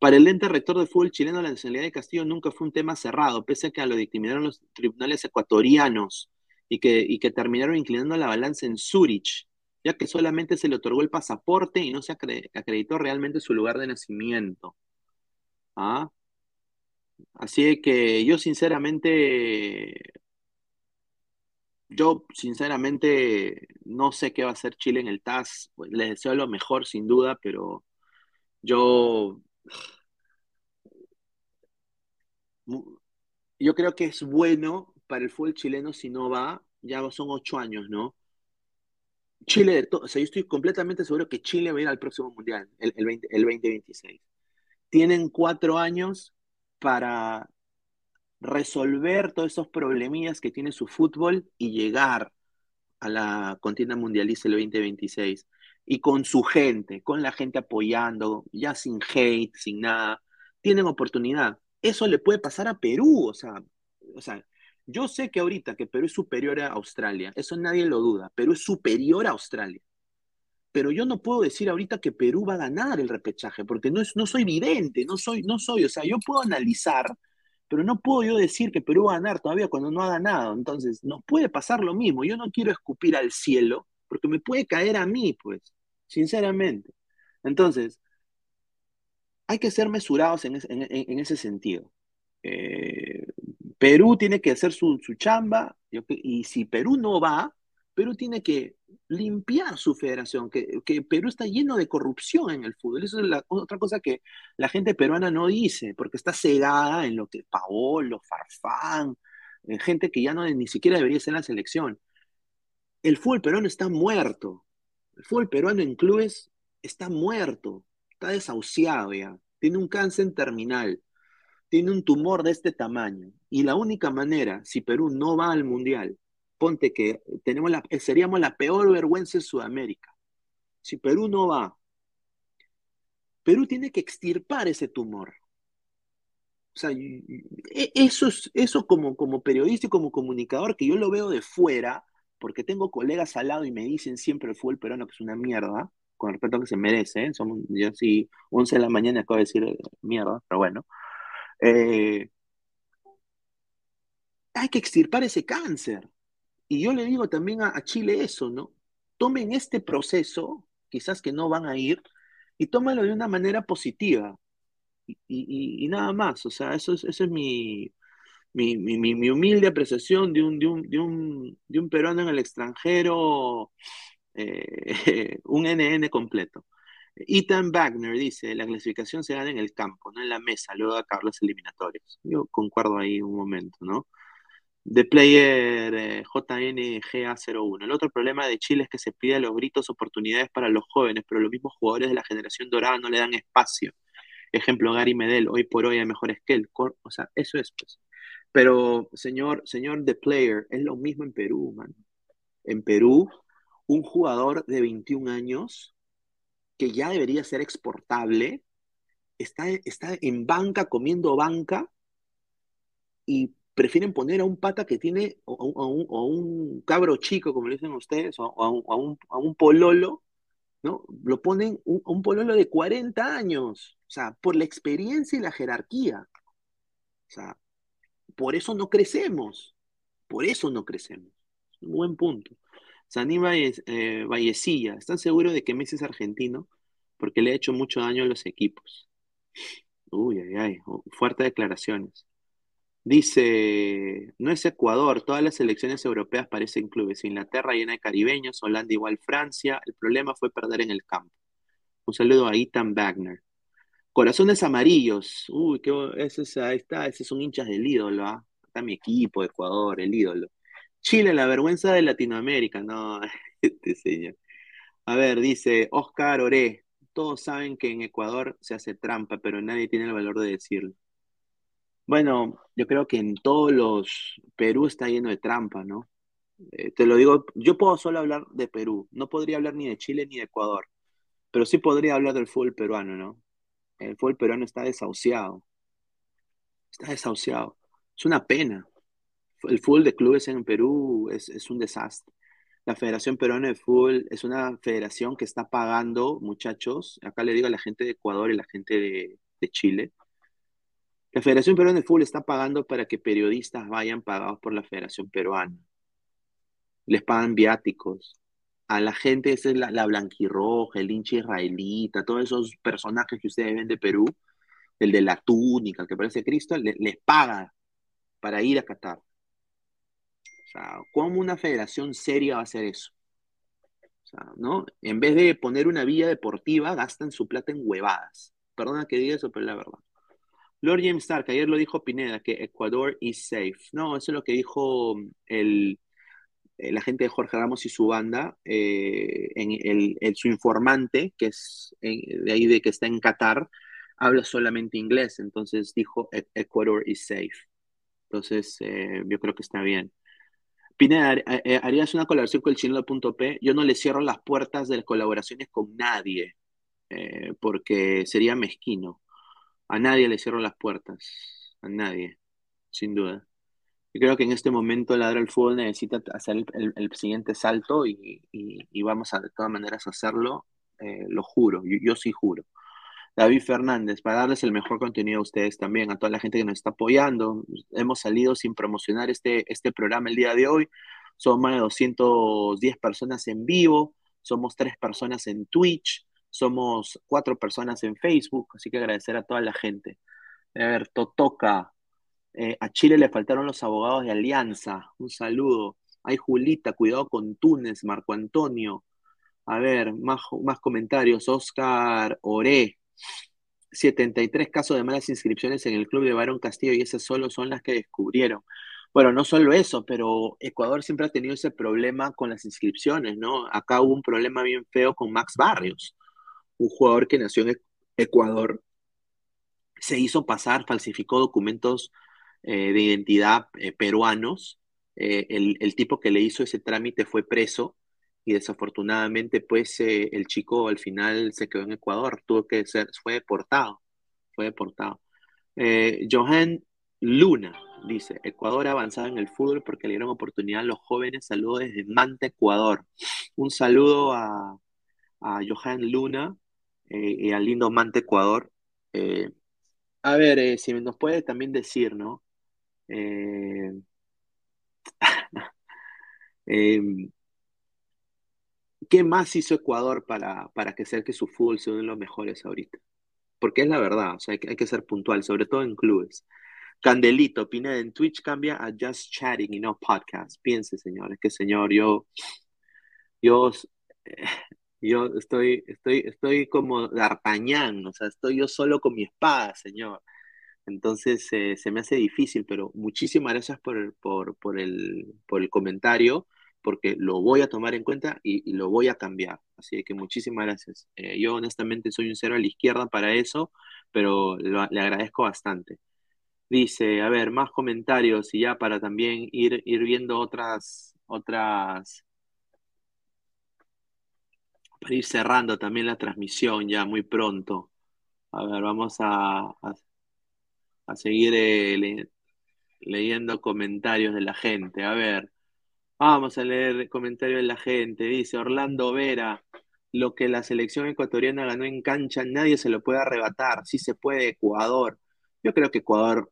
Para el ente rector del fútbol chileno, la nacionalidad de Castillo nunca fue un tema cerrado, pese a que lo dictaminaron los tribunales ecuatorianos y que, terminaron inclinando la balanza en Zurich, ya que solamente se le otorgó el pasaporte y no se acreditó realmente su lugar de nacimiento. ¿Ah? Así que yo sinceramente, yo sinceramente no sé qué va a hacer Chile en el TAS. Les deseo lo mejor sin duda, pero yo yo creo que es bueno para el fútbol chileno si no va, ya son ocho años, ¿no? Chile, o sea, yo estoy completamente seguro que Chile va a ir al próximo mundial, el, el, 2026. Tienen cuatro años para resolver todos esos problemillas que tiene su fútbol y llegar a la contienda mundialista el 2026. Y con su gente, con la gente apoyando, ya sin hate, sin nada, tienen oportunidad eso le puede pasar a Perú, o sea, o sea, yo sé que ahorita que Perú es superior a Australia, eso nadie lo duda, Perú es superior a Australia. Pero yo no puedo decir ahorita que Perú va a ganar el repechaje, porque no, es, no soy vidente, no soy, no soy, o sea, yo puedo analizar, pero no puedo yo decir que Perú va a ganar todavía cuando no ha ganado. Entonces, nos puede pasar lo mismo. Yo no quiero escupir al cielo, porque me puede caer a mí, pues, sinceramente. Entonces, hay que ser mesurados en, ese sentido. Eh, Perú tiene que hacer su, chamba, y si Perú no va, Perú tiene que limpiar su federación, que, Perú está lleno de corrupción en el fútbol. Eso es la, otra cosa que la gente peruana no dice, porque está cegada en lo que Paolo, Farfán, eh, gente que ya no ni siquiera debería ser en la selección. El fútbol peruano está muerto. El peruano en clubes está muerto, está desahuciado tiene un cáncer terminal, tiene un tumor de este tamaño. Y la única manera, si Perú no va al Mundial, ponte que tenemos la, seríamos la peor vergüenza en Sudamérica. Si Perú no va, Perú tiene que extirpar ese tumor. O sea, e, eso, es, eso como, como periodista y como comunicador, que yo lo veo de fuera, porque tengo colegas al lado y me dicen siempre el fútbol peruano que es una mierda, con respeto que se merece, ¿eh? somos, yo sí, 11 de la mañana acabo de decir eh, mierda, pero bueno. Eh, hay que extirpar ese cáncer. Y yo le digo también a, Chile eso, ¿no? Tomen este proceso, quizás que no van a ir, y tómalo de una manera positiva. Y, nada más, o sea, eso es, eso es mi, mi, humilde apreciación de un, de un, de un, de un peruano en el extranjero, eh, un NN completo. Ethan Wagner dice, la clasificación se gana en el campo, no en la mesa, luego de acabar los eliminatorios. Yo concuerdo ahí un momento, ¿no? de player eh, JNGA01. El otro problema de Chile es que se pide a los gritos oportunidades para los jóvenes, pero los mismos jugadores de la generación dorada no le dan espacio. Ejemplo, Gary Medel, hoy por hoy hay mejores que él. O sea, eso es pues. Pero, señor, señor The Player, es lo mismo en Perú, man. En Perú, un jugador de 21 años que ya debería ser exportable, está, está en banca, comiendo banca, y prefieren poner a un pata que tiene, o, a un, cabro chico, como dicen ustedes, o, a, un, a, un, pololo, ¿no? Lo ponen a un pololo de 40 años, o sea, por la experiencia y la jerarquía. O sea, por eso no crecemos, por eso no crecemos. Un buen punto. Saní eh, Vallecilla, ¿están seguros de que Messi es argentino? Porque le ha hecho mucho daño a los equipos. Uy, ay, ay, fuertes declaraciones. Dice, no es Ecuador, todas las elecciones europeas parecen clubes. Inglaterra llena de caribeños, Holanda igual Francia. El problema fue perder en el campo. Un saludo a Ethan Wagner. Corazones amarillos. Uy, qué, ese es, ahí está, ese es un hinchas del ídolo. ¿ah? Está mi equipo, Ecuador, el ídolo. Chile, la vergüenza de Latinoamérica. No, este señor. A ver, dice Oscar Oré. Todos saben que en Ecuador se hace trampa, pero nadie tiene el valor de decirlo. Bueno, yo creo que en todos los... Perú está lleno de trampa, ¿no? Eh, te lo digo, yo puedo solo hablar de Perú, no podría hablar ni de Chile ni de Ecuador, pero sí podría hablar del fútbol peruano, ¿no? El fútbol peruano está desahuciado, está desahuciado. Es una pena. El fútbol de clubes en Perú es, un desastre. La Federación Peruana de Fútbol es una federación que está pagando, muchachos, acá le digo a la gente de Ecuador y la gente de, de Chile, la Federación Peruana de Fútbol está pagando para que periodistas vayan pagados por la Federación Peruana. Les pagan viáticos. A la gente, esa es la, blanquirroja, el hincha israelita, todos esos personajes que ustedes ven de Perú, el de la túnica, el que parece Cristo, les paga para ir a Qatar. O sea, ¿cómo una federación seria va a hacer eso? O sea, ¿no? En vez de poner una vía deportiva, gastan su plata en huevadas. Perdona que diga eso, pero es la verdad. Lord James Stark, ayer lo dijo Pineda, que Ecuador is safe. No, eso es lo que dijo el, la gente de Jorge Ramos y su banda, eh, en su informante, que es de ahí de que está en Qatar, habla solamente inglés, entonces dijo e, Ecuador is safe. Entonces, eh, yo creo que está bien. Pineda, eh, ¿harías una colaboración con el chino.p? Yo no le cierro las puertas de las colaboraciones con nadie, porque sería mezquino. A nadie le cierro las puertas, a nadie, sin duda. Yo creo que en este momento Ladra el Fútbol necesita hacer el, siguiente salto y, vamos a de todas maneras hacerlo, eh, lo juro, yo, sí juro. David Fernández, para darles el mejor contenido a ustedes también, a toda la gente que nos está apoyando. Hemos salido sin promocionar este, este programa el día de hoy. Son más de 210 personas en vivo, somos tres personas en Twitch, somos cuatro personas en Facebook, así que agradecer a toda la gente. A ver, Totoca, eh, a Chile le faltaron los abogados de Alianza, un saludo. Hay Julita, cuidado con Túnez, Marco Antonio. A ver, más, más comentarios. Oscar Oré, 73 casos de malas inscripciones en el club de Barón Castillo y esas solo son las que descubrieron. Bueno, no solo eso, pero Ecuador siempre ha tenido ese problema con las inscripciones, ¿no? Acá hubo un problema bien feo con Max Barrios, un jugador que nació en Ecuador, se hizo pasar, falsificó documentos eh, de identidad eh, peruanos. Eh, el, el, tipo que le hizo ese trámite fue preso y desafortunadamente pues el chico al final se quedó en Ecuador, tuvo que ser, fue deportado, fue deportado. Johan Luna dice, Ecuador ha avanzado en el fútbol porque le dieron oportunidad a los jóvenes, saludos desde Manta, Ecuador. Un saludo a, a Johan Luna y al lindo Manta, Ecuador. A ver, si nos puede también decir, ¿no? Eh, em, ¿Qué más hizo Ecuador para, para que sea que su fútbol sea uno de los mejores ahorita? Porque es la verdad, o sea, hay que, ser puntual, sobre todo en clubes. Candelito, Pineda, en Twitch cambia a Just Chatting y no podcast. Piense, señores, que señor, yo, yo, yo estoy, estoy, estoy como D'Artagnan, o sea, estoy yo solo con mi espada, señor. Entonces eh, se me hace difícil, pero muchísimas gracias por por, por el, por el comentario porque lo voy a tomar en cuenta y, lo voy a cambiar. Así que muchísimas gracias. Eh, yo honestamente soy un cero a la izquierda para eso, pero le agradezco bastante. Dice, a ver, más comentarios y ya para también ir, ir viendo otras, otras, para ir cerrando también la transmisión ya muy pronto. A ver, vamos a, a seguir eh, le, leyendo comentarios de la gente. A ver. Vamos a leer comentarios de la gente. Dice Orlando Vera, lo que la selección ecuatoriana ganó en cancha, nadie se lo puede arrebatar. Sí se puede, Ecuador. Yo creo que Ecuador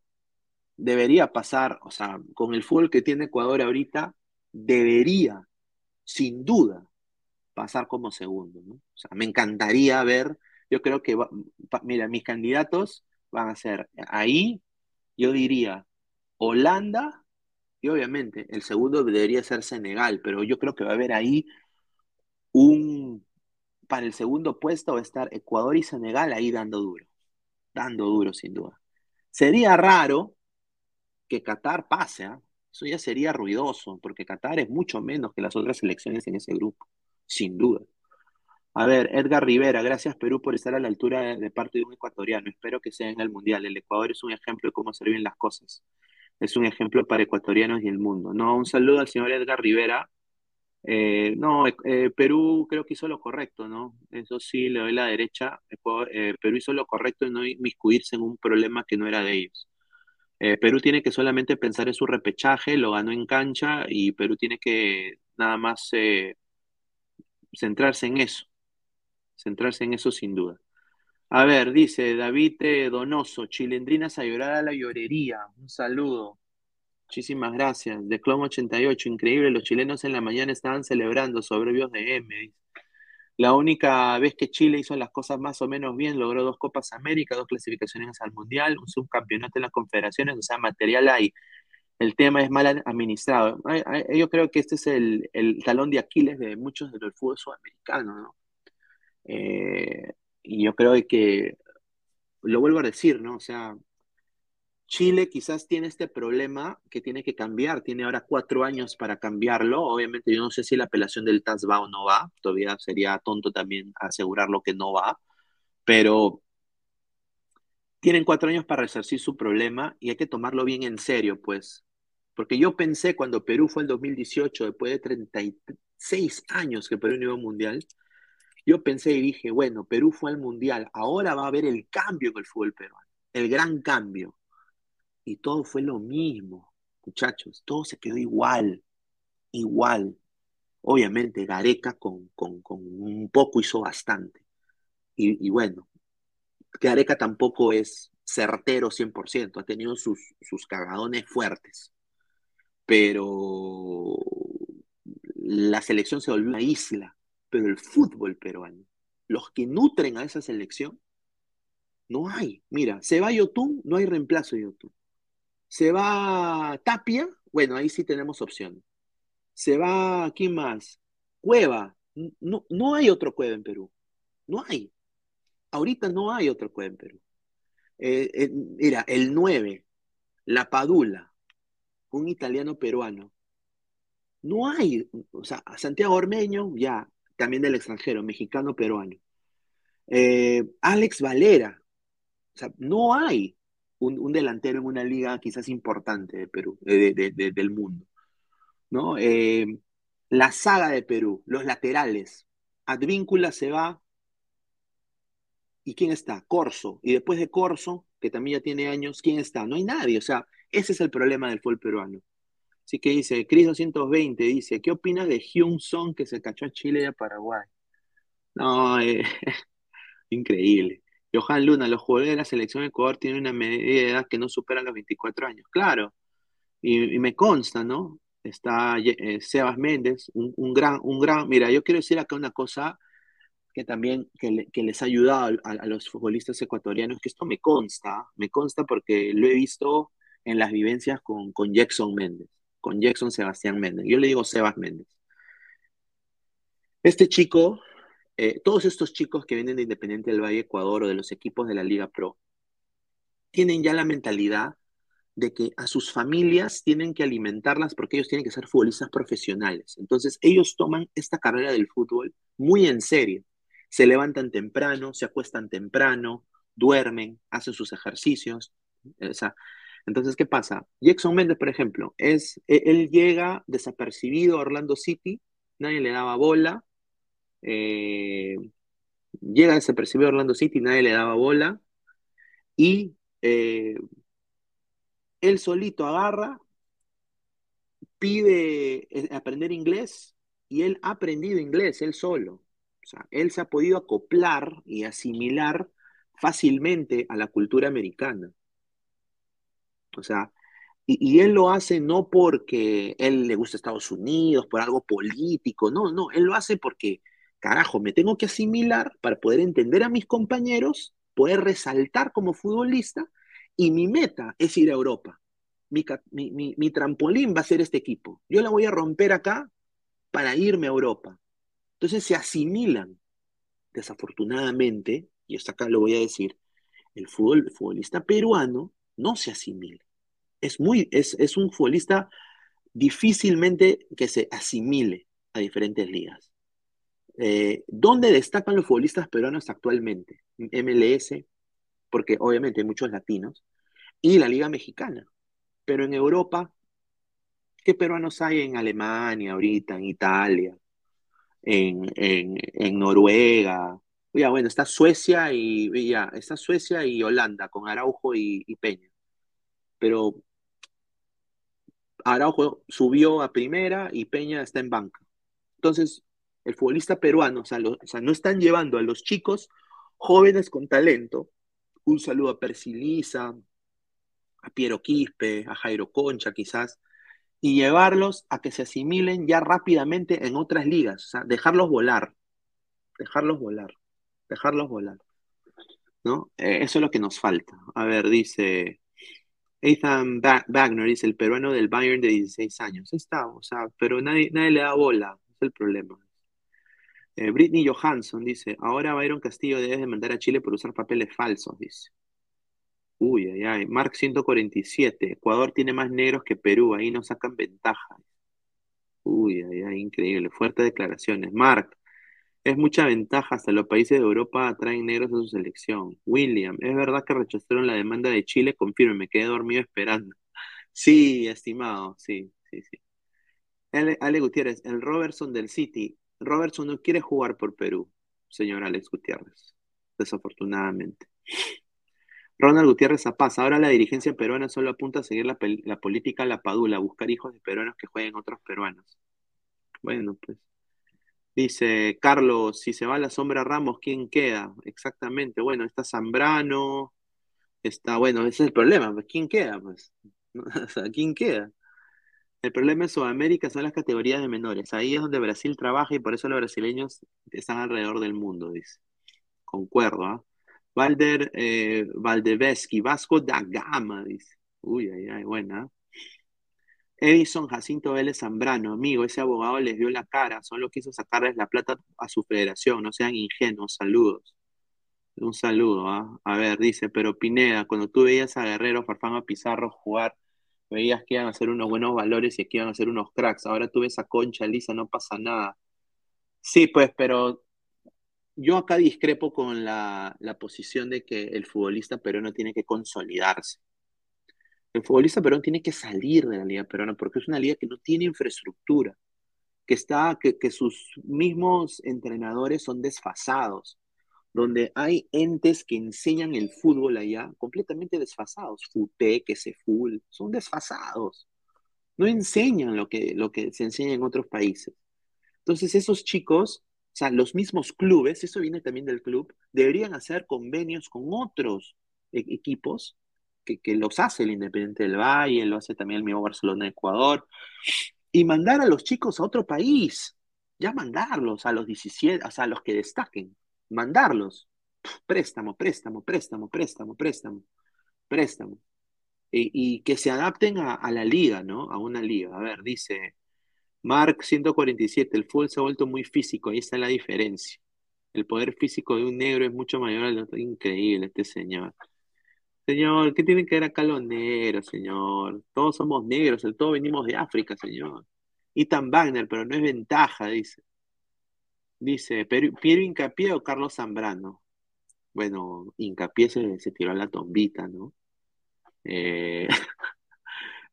debería pasar, o sea, con el fútbol que tiene Ecuador ahorita, debería, sin duda, pasar como segundo. O sea, me encantaría ver, yo creo que, va, mira, mis candidatos van a ser ahí, yo diría, Holanda y obviamente, el segundo debería ser Senegal, pero yo creo que va a haber ahí un, para el segundo puesto va a estar Ecuador y Senegal ahí dando duro, dando duro sin duda. Sería raro que Qatar pase, ¿eh? eso ya sería ruidoso, porque Qatar es mucho menos que las otras selecciones en ese grupo, sin duda. A ver, Edgar Rivera, gracias Perú por estar a la altura de, parte de un ecuatoriano. Espero que sea en el Mundial. El Ecuador es un ejemplo de cómo hacer bien las cosas es un ejemplo para ecuatorianos y el mundo. No, un saludo al señor Edgar Rivera. Eh, no, eh, Perú creo que hizo lo correcto, ¿no? Eso sí, le doy la derecha. Eh, Perú hizo lo correcto en no inmiscuirse en un problema que no era de ellos. Perú tiene que solamente pensar en su repechaje, lo ganó en cancha y Perú tiene que nada más centrarse en eso, centrarse en eso sin duda. A ver, dice David Donoso, Chilendrinas a llorar a la llorería. Un saludo. Muchísimas gracias. De Clon 88, increíble. Los chilenos en la mañana estaban celebrando soberbios de M. La única vez que Chile hizo las cosas más o menos bien, logró dos Copas América, dos clasificaciones al Mundial, un subcampeonato en las confederaciones, o sea, material hay. El tema es mal administrado. Yo creo que este es el, el talón de Aquiles de muchos de los fútbol sudamericanos, ¿no? Eh, y yo creo que, lo vuelvo a decir, ¿no? O sea, Chile quizás tiene este problema que tiene que cambiar, tiene ahora cuatro años para cambiarlo. Obviamente yo no sé si la apelación del TAS va o no va, todavía sería tonto también asegurarlo que no va, pero tienen cuatro años para resarcir su problema y hay que tomarlo bien en serio, pues. Porque yo pensé cuando Perú fue el 2018, después de 36 años que Perú no iba mundial, yo pensé y dije, bueno, Perú fue al Mundial, ahora va a haber el cambio en el fútbol peruano, el gran cambio. Y todo fue lo mismo, muchachos, todo se quedó igual, igual. Obviamente Gareca con, con, un poco hizo bastante. Y, y, bueno, Gareca tampoco es certero 100%, ha tenido sus, sus cagadones fuertes, pero la selección se volvió una isla, pero el fútbol peruano, los que nutren a esa selección, no hay. Mira, se va Yotun, no hay reemplazo de Yotun. Se va Tapia, bueno, ahí sí tenemos opción. Se va, ¿quién más? Cueva. No, no hay otro Cueva en Perú. No hay. Ahorita no hay otro Cueva en Perú. Eh, eh, mira, el 9, La Padula, un italiano peruano. No hay, o sea, Santiago Ormeño, ya, también del extranjero, mexicano peruano. Eh, Alex Valera, o sea, no hay un, delantero en una liga quizás importante de Perú, del mundo. ¿no? la saga de Perú, los laterales. Advíncula se va, ¿Y quién está? Corso. Y después de Corso, que también ya tiene años, ¿quién está? No hay nadie. O sea, ese es el problema del fútbol peruano. Así que dice, Cris 220 dice, ¿qué opinas de Hyun Song que se cachó a Chile y a Paraguay? No, eh, increíble. Johan Luna, los jugadores de la selección de Ecuador tienen una media de edad que no supera los 24 años. Claro, y, me consta, ¿no? Está eh, Sebas Méndez, un, gran, un gran, mira, yo quiero decir acá una cosa que también que, les ha ayudado a, los futbolistas ecuatorianos, que esto me consta, me consta porque lo he visto en las vivencias con, con Jackson Méndez, con Jackson Sebastián Méndez. Yo le digo Sebas Méndez. Este chico, eh, todos estos chicos que vienen de Independiente del Valle Ecuador o de los equipos de la Liga Pro, tienen ya la mentalidad de que a sus familias tienen que alimentarlas porque ellos tienen que ser futbolistas profesionales. Entonces ellos toman esta carrera del fútbol muy en serio se levantan temprano, se acuestan temprano, duermen, hacen sus ejercicios. Entonces, ¿qué pasa? Jackson Méndez, por ejemplo, es, e, él llega desapercibido a Orlando City, nadie le daba bola, eh, llega desapercibido a Orlando City, nadie le daba bola, y eh, él solito agarra, pide eh, aprender inglés, y él ha aprendido inglés, él solo sea, él se ha podido acoplar y asimilar fácilmente a la cultura americana. O sea, y, él lo hace no porque él le gusta Estados Unidos, por algo político, no, no, él lo hace porque, carajo, me tengo que asimilar para poder entender a mis compañeros, poder resaltar como futbolista, y mi meta es ir a Europa. Mi, mi trampolín va a ser este equipo. Yo la voy a romper acá para irme a Europa. Entonces se asimilan. Desafortunadamente, y hasta acá lo voy a decir, el, fútbol, futbolista peruano no se asimila. Es, muy, es, es un futbolista difícilmente que se asimile a diferentes ligas. Eh, ¿Dónde destacan los futbolistas peruanos actualmente? MLS, porque obviamente hay muchos latinos, y la Liga Mexicana. Pero en Europa, ¿qué peruanos hay en Alemania ahorita, en Italia? en, Noruega. Ya, bueno, está Suecia y ya, está Suecia y Holanda con Araujo y, Peña. Pero Araujo subió a primera y Peña está en banca. Entonces, el futbolista peruano, o sea, no están llevando a los chicos jóvenes con talento. Un saludo a Persilisa, a Piero Quispe, a Jairo Concha, quizás, y llevarlos a que se asimilen ya rápidamente en otras ligas, o sea, dejarlos volar, dejarlos volar, dejarlos volar. ¿No? Eh, eso es lo que nos falta. A ver, dice Ethan Wagner, dice el peruano del Bayern de 16 años. Está, o sea, pero nadie, nadie le da bola, es el problema. Eh, Britney Johansson dice, ahora Byron Castillo debe demandar a Chile por usar papeles falsos, dice. Uy, ay, ay. Mark 147. Ecuador tiene más negros que Perú. Ahí no sacan ventaja. Uy, ay, ay, increíble. Fuertes declaraciones. Mark, es mucha ventaja. Hasta los países de Europa traen negros a su selección. William, es verdad que rechazaron la demanda de Chile. Confirme, me quedé dormido esperando. Sí, estimado. Sí, sí, sí. Ale, Ale Gutiérrez, el Robertson del City. Robertson no quiere jugar por Perú, señor Alex Gutiérrez. Desafortunadamente. Ronald Gutiérrez Zapaz, ahora la dirigencia peruana solo apunta a seguir la, política la padula, buscar hijos de peruanos que jueguen otros peruanos. Bueno, pues. Dice Carlos, si se va la sombra Ramos, ¿quién queda? Exactamente, bueno, está Zambrano, está, bueno, ese es el problema, pues, ¿quién queda? Pues, o sea, ¿quién queda? El problema en Sudamérica son las categorías de menores. Ahí es donde Brasil trabaja y por eso los brasileños están alrededor del mundo, dice. Concuerdo, ¿ah? Valder eh, Vasco da Gama, dice. Uy, ay, ay, buena. Edison Jacinto Vélez Zambrano, amigo, ese abogado les dio la cara, solo quiso sacarles la plata a su federación, no sean ingenuos, saludos. Un saludo, ¿ah? A ver, dice, pero Pineda, cuando tú veías a Guerrero, Farfán, a Pizarro jugar, veías que iban a ser unos buenos valores y que iban a ser unos cracks. Ahora tú ves a Concha, Lisa, no pasa nada. Sí, pues, pero yo acá discrepo con la, la posición de que el futbolista peruano tiene que consolidarse. El futbolista peruano tiene que salir de la liga peruana porque es una liga que no tiene infraestructura, que, está, que, que sus mismos entrenadores son desfasados, donde hay entes que enseñan el fútbol allá completamente desfasados. Fute, que se son desfasados. No enseñan lo que, lo que se enseña en otros países. Entonces esos chicos, o sea, los mismos clubes, eso viene también del club, deberían hacer convenios con otros e- equipos que, los hace el Independiente del Valle, lo hace también el mismo Barcelona de Ecuador, y mandar a los chicos a otro país, ya mandarlos a los 17, o sea, a los que destaquen, mandarlos. Préstamo, préstamo, préstamo, préstamo, préstamo, préstamo. Y, que se adapten a, a la liga, ¿no? A una liga. A ver, dice Mark 147, el fútbol se ha vuelto muy físico, ahí está la diferencia. El poder físico de un negro es mucho mayor al otro. Increíble este señor. Señor, ¿qué tienen que ver acá los negros, señor? Todos somos negros, todos venimos de África, señor. Ethan Wagner, pero no es ventaja, dice. Dice, ¿Pero- ¿Piero Hincapié o Carlos Zambrano? Bueno, Hincapié se, tiró a la tombita, ¿no? Eh,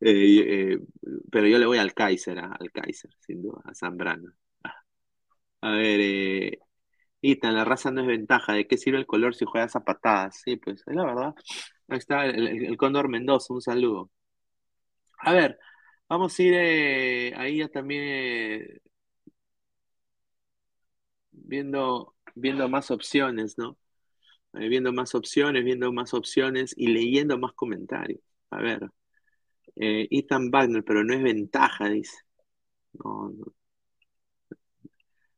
eh, eh, pero yo le voy al Kaiser, ah, al Kaiser, sin duda, a Zambrano. A ver, Ethan, la raza no es ventaja. ¿De qué sirve el color si juegas a patadas? Sí, pues es la verdad. Ahí está el, el- Cóndor Mendoza, un saludo. A ver, vamos a ir eh, ahí ya también eh, viendo, viendo más opciones, ¿no? Eh, viendo más opciones, viendo más opciones y leyendo más comentarios. A ver, Ethan Wagner, pero no es ventaja, dice.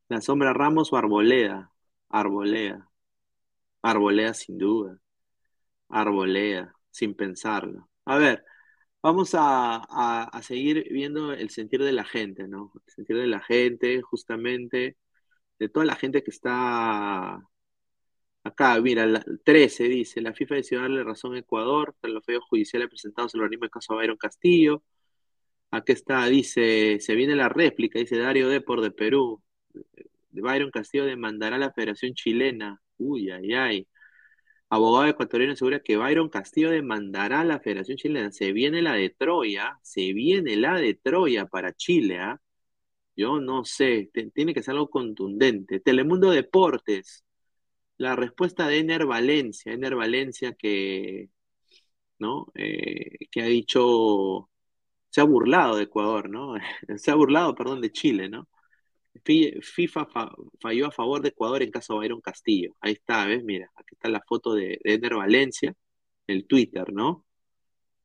La sombra Ramos o Arboleda. Arboleda. Arboleda sin duda. Arboleda, sin pensarlo. A ver, vamos a, a- seguir viendo el sentir de la gente, ¿no? El sentir de la gente, justamente, de toda la gente que está acá. Mira, la, 13 dice, la FIFA decidió darle razón a Ecuador tras los fallos judiciales presentados en el organismo de caso Byron Castillo. Aquí está, dice, se viene la réplica, dice Dario Depor de Perú. Byron Castillo demandará a la Federación Chilena. Uy, ay, ay. Abogado ecuatoriano asegura que Byron Castillo demandará a la Federación Chilena. Se viene la de Troya, se viene la de Troya para Chile, ¿ah? Yo no sé, tiene que ser algo contundente. Telemundo Deportes, la respuesta de Ener Valencia, Ener Valencia que, ¿no? Eh, que ha dicho, se ha burlado de Ecuador, ¿no? Se ha burlado, perdón, de Chile, ¿no? Fi- FIFA fa- falló a favor de Ecuador en caso de Byron Castillo. Ahí está, ¿ves? Mira, aquí está la foto de, de Ener Valencia, el Twitter, ¿no?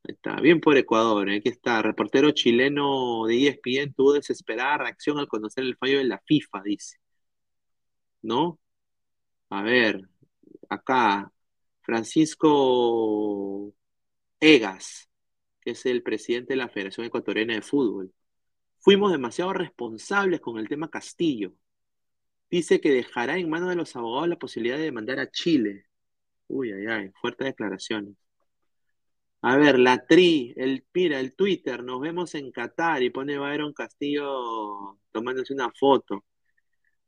Ahí está, bien por Ecuador, ¿eh? Aquí está, reportero chileno de ESPN tuvo desesperada reacción al conocer el fallo de la FIFA, dice, ¿no? A ver, acá, Francisco Egas, que es el presidente de la Federación Ecuatoriana de Fútbol. Fuimos demasiado responsables con el tema Castillo. Dice que dejará en manos de los abogados la posibilidad de demandar a Chile. Uy, ay, ay, fuertes declaraciones. A ver, la tri, el mira, el Twitter, nos vemos en Qatar y pone Byron Castillo tomándose una foto.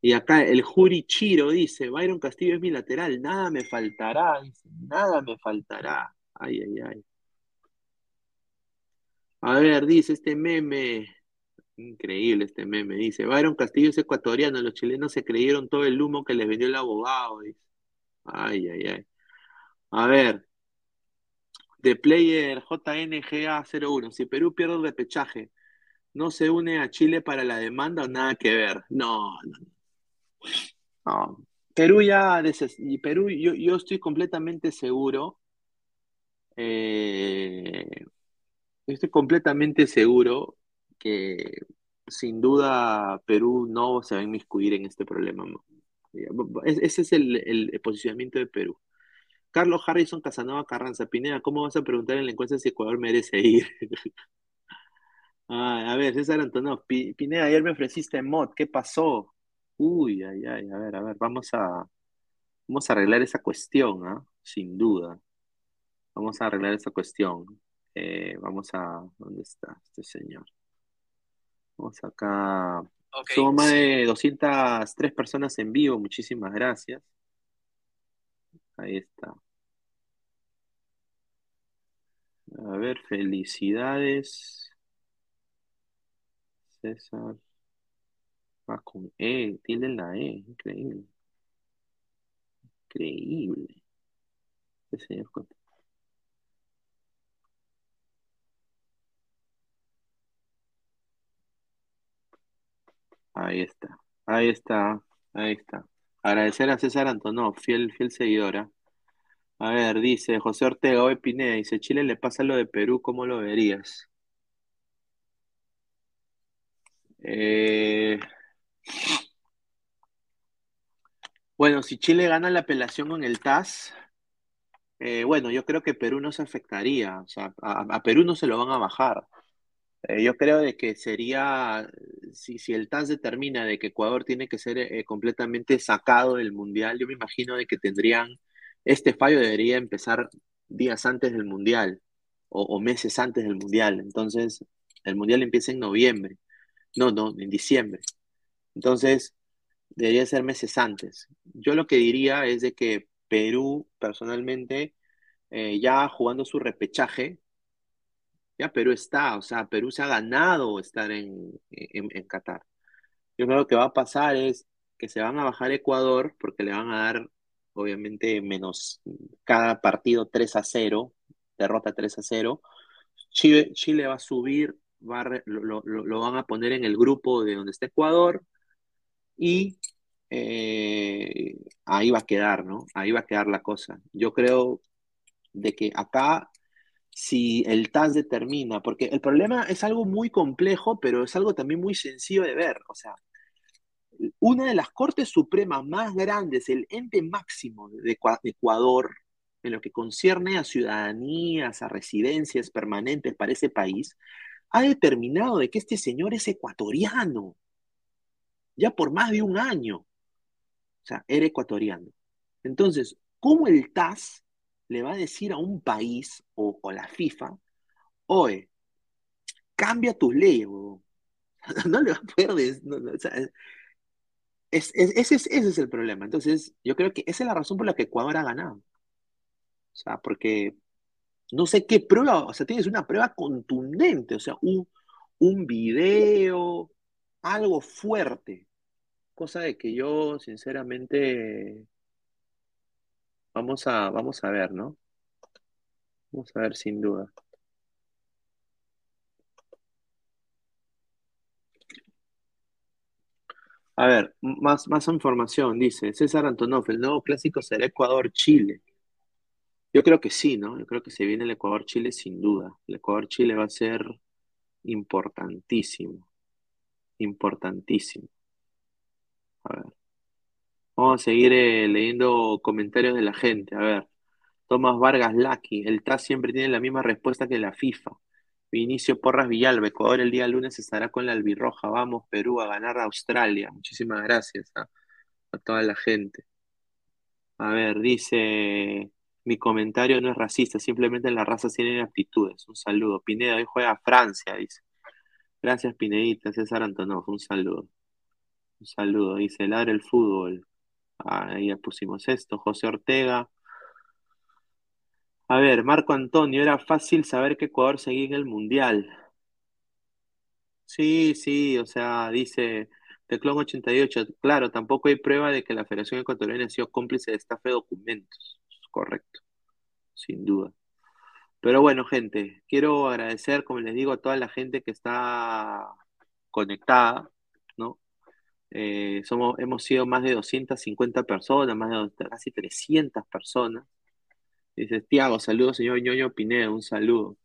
Y acá el Juri Chiro dice, Byron Castillo es mi lateral, nada me faltará, dice, nada me faltará. Ay, ay, ay. A ver, dice este meme, increíble este meme, dice, Byron Castillo es ecuatoriano, los chilenos se creyeron todo el humo que les vendió el abogado. Ay, ay, ay. A ver, de player JNGA01, si Perú pierde el repechaje, ¿no se une a Chile para la demanda o nada que ver? No, no, No, Perú ya, y Perú, yo, yo estoy completamente seguro, eh, estoy completamente seguro que sin duda Perú no se va a inmiscuir en este problema. Ese es el, el posicionamiento de Perú. Carlos Harrison Casanova Carranza, Pineda, ¿cómo vas a preguntar en la encuesta si Ecuador merece ir? A ver, César Antonov, Pi- Pineda, ayer me ofreciste mod, ¿qué pasó? Uy, ay, ay, a ver, a ver, vamos a, vamos a arreglar esa cuestión, ¿ah? Sin duda. Vamos a arreglar esa cuestión. Eh, vamos a, ¿dónde está este señor? Vamos acá. Ok, Somos más de 203 personas en vivo, muchísimas gracias. Ahí está. A ver, felicidades. César. Va con E, tilde en la E, increíble, increíble. Este señor con- Ahí está, ahí está, ahí está. Agradecer a César Antonov, fiel, fiel seguidora. A ver, dice José Ortega, hoy dice, Chile le pasa lo de Perú, ¿cómo lo verías? Eh, bueno, si Chile gana la apelación con el TAS, eh, bueno, yo creo que Perú no se afectaría, o sea, a Perú no se lo van a bajar. Eh, yo creo de que sería, si, si el TAS determina de que Ecuador tiene que ser eh, completamente sacado del Mundial, yo me imagino de que tendrían, este fallo debería empezar días antes del Mundial o, meses antes del Mundial. Entonces, el Mundial empieza en noviembre, no, no, en diciembre. Entonces, debería ser meses antes. Yo lo que diría es de que Perú, personalmente, eh, ya jugando su repechaje, ya Perú está, o sea, Perú se ha ganado estar en, en, Qatar. Yo creo que va a pasar es que se van a bajar Ecuador porque le van a dar, obviamente, menos cada partido 3 a 0, derrota 3 a 0. Chile, Chile va a subir, va lo- lo- lo van a poner en el grupo de donde está Ecuador y eh, ahí va a quedar, ¿no? Ahí va a quedar la cosa. Yo creo de que acá si el TAS determina, porque el problema es algo muy complejo, pero es algo también muy sencillo de ver. O sea, una de las cortes supremas más grandes, el ente máximo de Ecua- de Ecuador, en lo que concierne a ciudadanías, a residencias permanentes para ese país, ha determinado de que este señor es ecuatoriano, ya por más de un año. O sea, era ecuatoriano. Entonces, ¿cómo el TAS le va a decir a un país o, o la FIFA, oye, cambia tus leyes, huevón"? No le va a poder es, ese es el problema. Entonces, yo creo que esa es la razón por la que Ecuador ha ganado. O sea, porque no sé qué prueba, o sea, tienes una prueba contundente, o sea, un, un video, algo fuerte, cosa de que yo, sinceramente, vamos a, vamos a ver, ¿no? Vamos a ver sin duda. A ver, más, más información, dice César Antonov, el nuevo clásico será Ecuador-Chile. Yo creo que sí, ¿no? Yo creo que se viene el Ecuador-Chile sin duda. El Ecuador-Chile va a ser importantísimo, importantísimo. A ver, vamos a seguir eh, leyendo comentarios de la gente. A ver, Tomás Vargas Laki, el TAS siempre tiene la misma respuesta que la FIFA. Vinicio Porras Villalba, Ecuador el día lunes estará con la albirroja. Vamos, Perú, a ganar a Australia. Muchísimas gracias a, a toda la gente. A ver, dice, mi comentario no es racista, simplemente las razas tienen aptitudes. Un saludo. Pineda hoy juega Francia, dice. Gracias, Pinedita. César Antonov, un saludo. Un saludo. Dice, ladra el fútbol. Ah, ahí ya pusimos esto. José Ortega. A ver, Marco Antonio, era fácil saber que Ecuador seguía en el Mundial. Sí, sí, o sea, dice Teclón 88, claro, tampoco hay prueba de que la Federación Ecuatoriana ha sido cómplice de estafa de documentos. Correcto, sin duda. Pero bueno, gente, quiero agradecer, como les digo, a toda la gente que está conectada. Eh, somos, hemos sido más de 250 personas, más de casi 300 personas. Dice, Tiago, saludos, señor Ñoño Pineda, un saludo.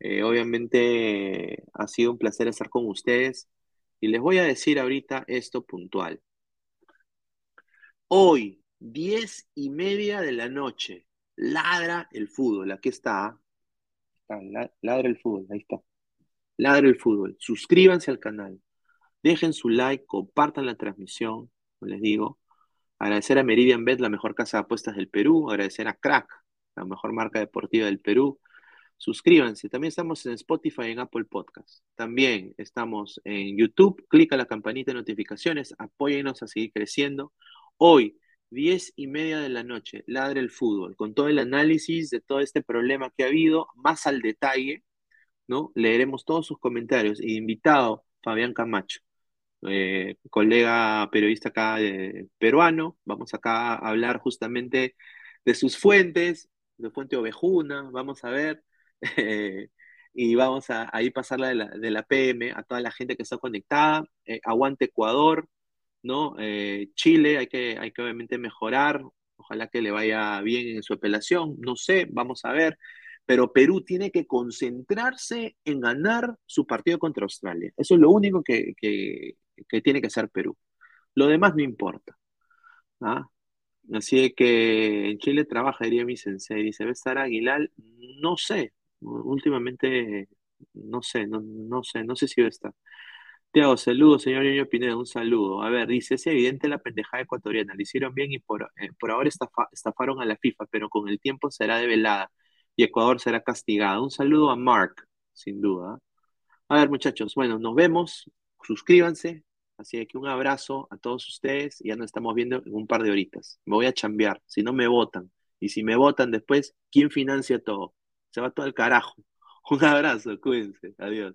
Eh, obviamente ha sido un placer estar con ustedes y les voy a decir ahorita esto puntual. Hoy, diez y media de la noche, ladra el fútbol. Aquí está. ladra el fútbol, ahí está. Ladra el fútbol. Suscríbanse al canal. Dejen su like, compartan la transmisión, como les digo. Agradecer a Meridian Bet, la mejor casa de apuestas del Perú. Agradecer a Crack, la mejor marca deportiva del Perú. Suscríbanse. También estamos en Spotify y en Apple Podcast. También estamos en YouTube. Clica la campanita de notificaciones. Apóyennos a seguir creciendo. Hoy, diez y media de la noche, ladre el fútbol, con todo el análisis de todo este problema que ha habido, más al detalle, ¿no? Leeremos todos sus comentarios. Invitado, Fabián Camacho, eh, colega periodista acá de, peruano. Vamos acá a hablar justamente de sus fuentes, de Fuente Ovejuna, vamos a ver. y vamos a ahí pasarla de la, de la, PM a toda la gente que está conectada. Eh, aguante Ecuador, ¿no? Eh, Chile, hay que, hay que obviamente mejorar, ojalá que le vaya bien en su apelación, no sé, vamos a ver, pero Perú tiene que concentrarse en ganar su partido contra Australia. Eso es lo único que, tiene que hacer Perú. Lo demás no importa. ¿ah? Así que en Chile trabaja, diría mi sensei, dice, ¿va a estar Aguilar? No sé, últimamente no sé, no, no sé, no sé si va a estar. Tiago, saludos, señor Ñoño Pineda, un saludo. A ver, dice, es evidente la pendejada ecuatoriana, le hicieron bien y por, eh, por ahora estafaron a la FIFA, pero con el tiempo será develada y Ecuador será castigado. Un saludo a Mark, sin duda. A ver, muchachos, bueno, nos vemos, suscríbanse, así que un abrazo a todos ustedes y ya nos estamos viendo en un par de horitas. Me voy a chambear, si no me votan, y si me votan después, ¿quién financia todo? Se va todo al carajo. Un abrazo, cuídense, adiós.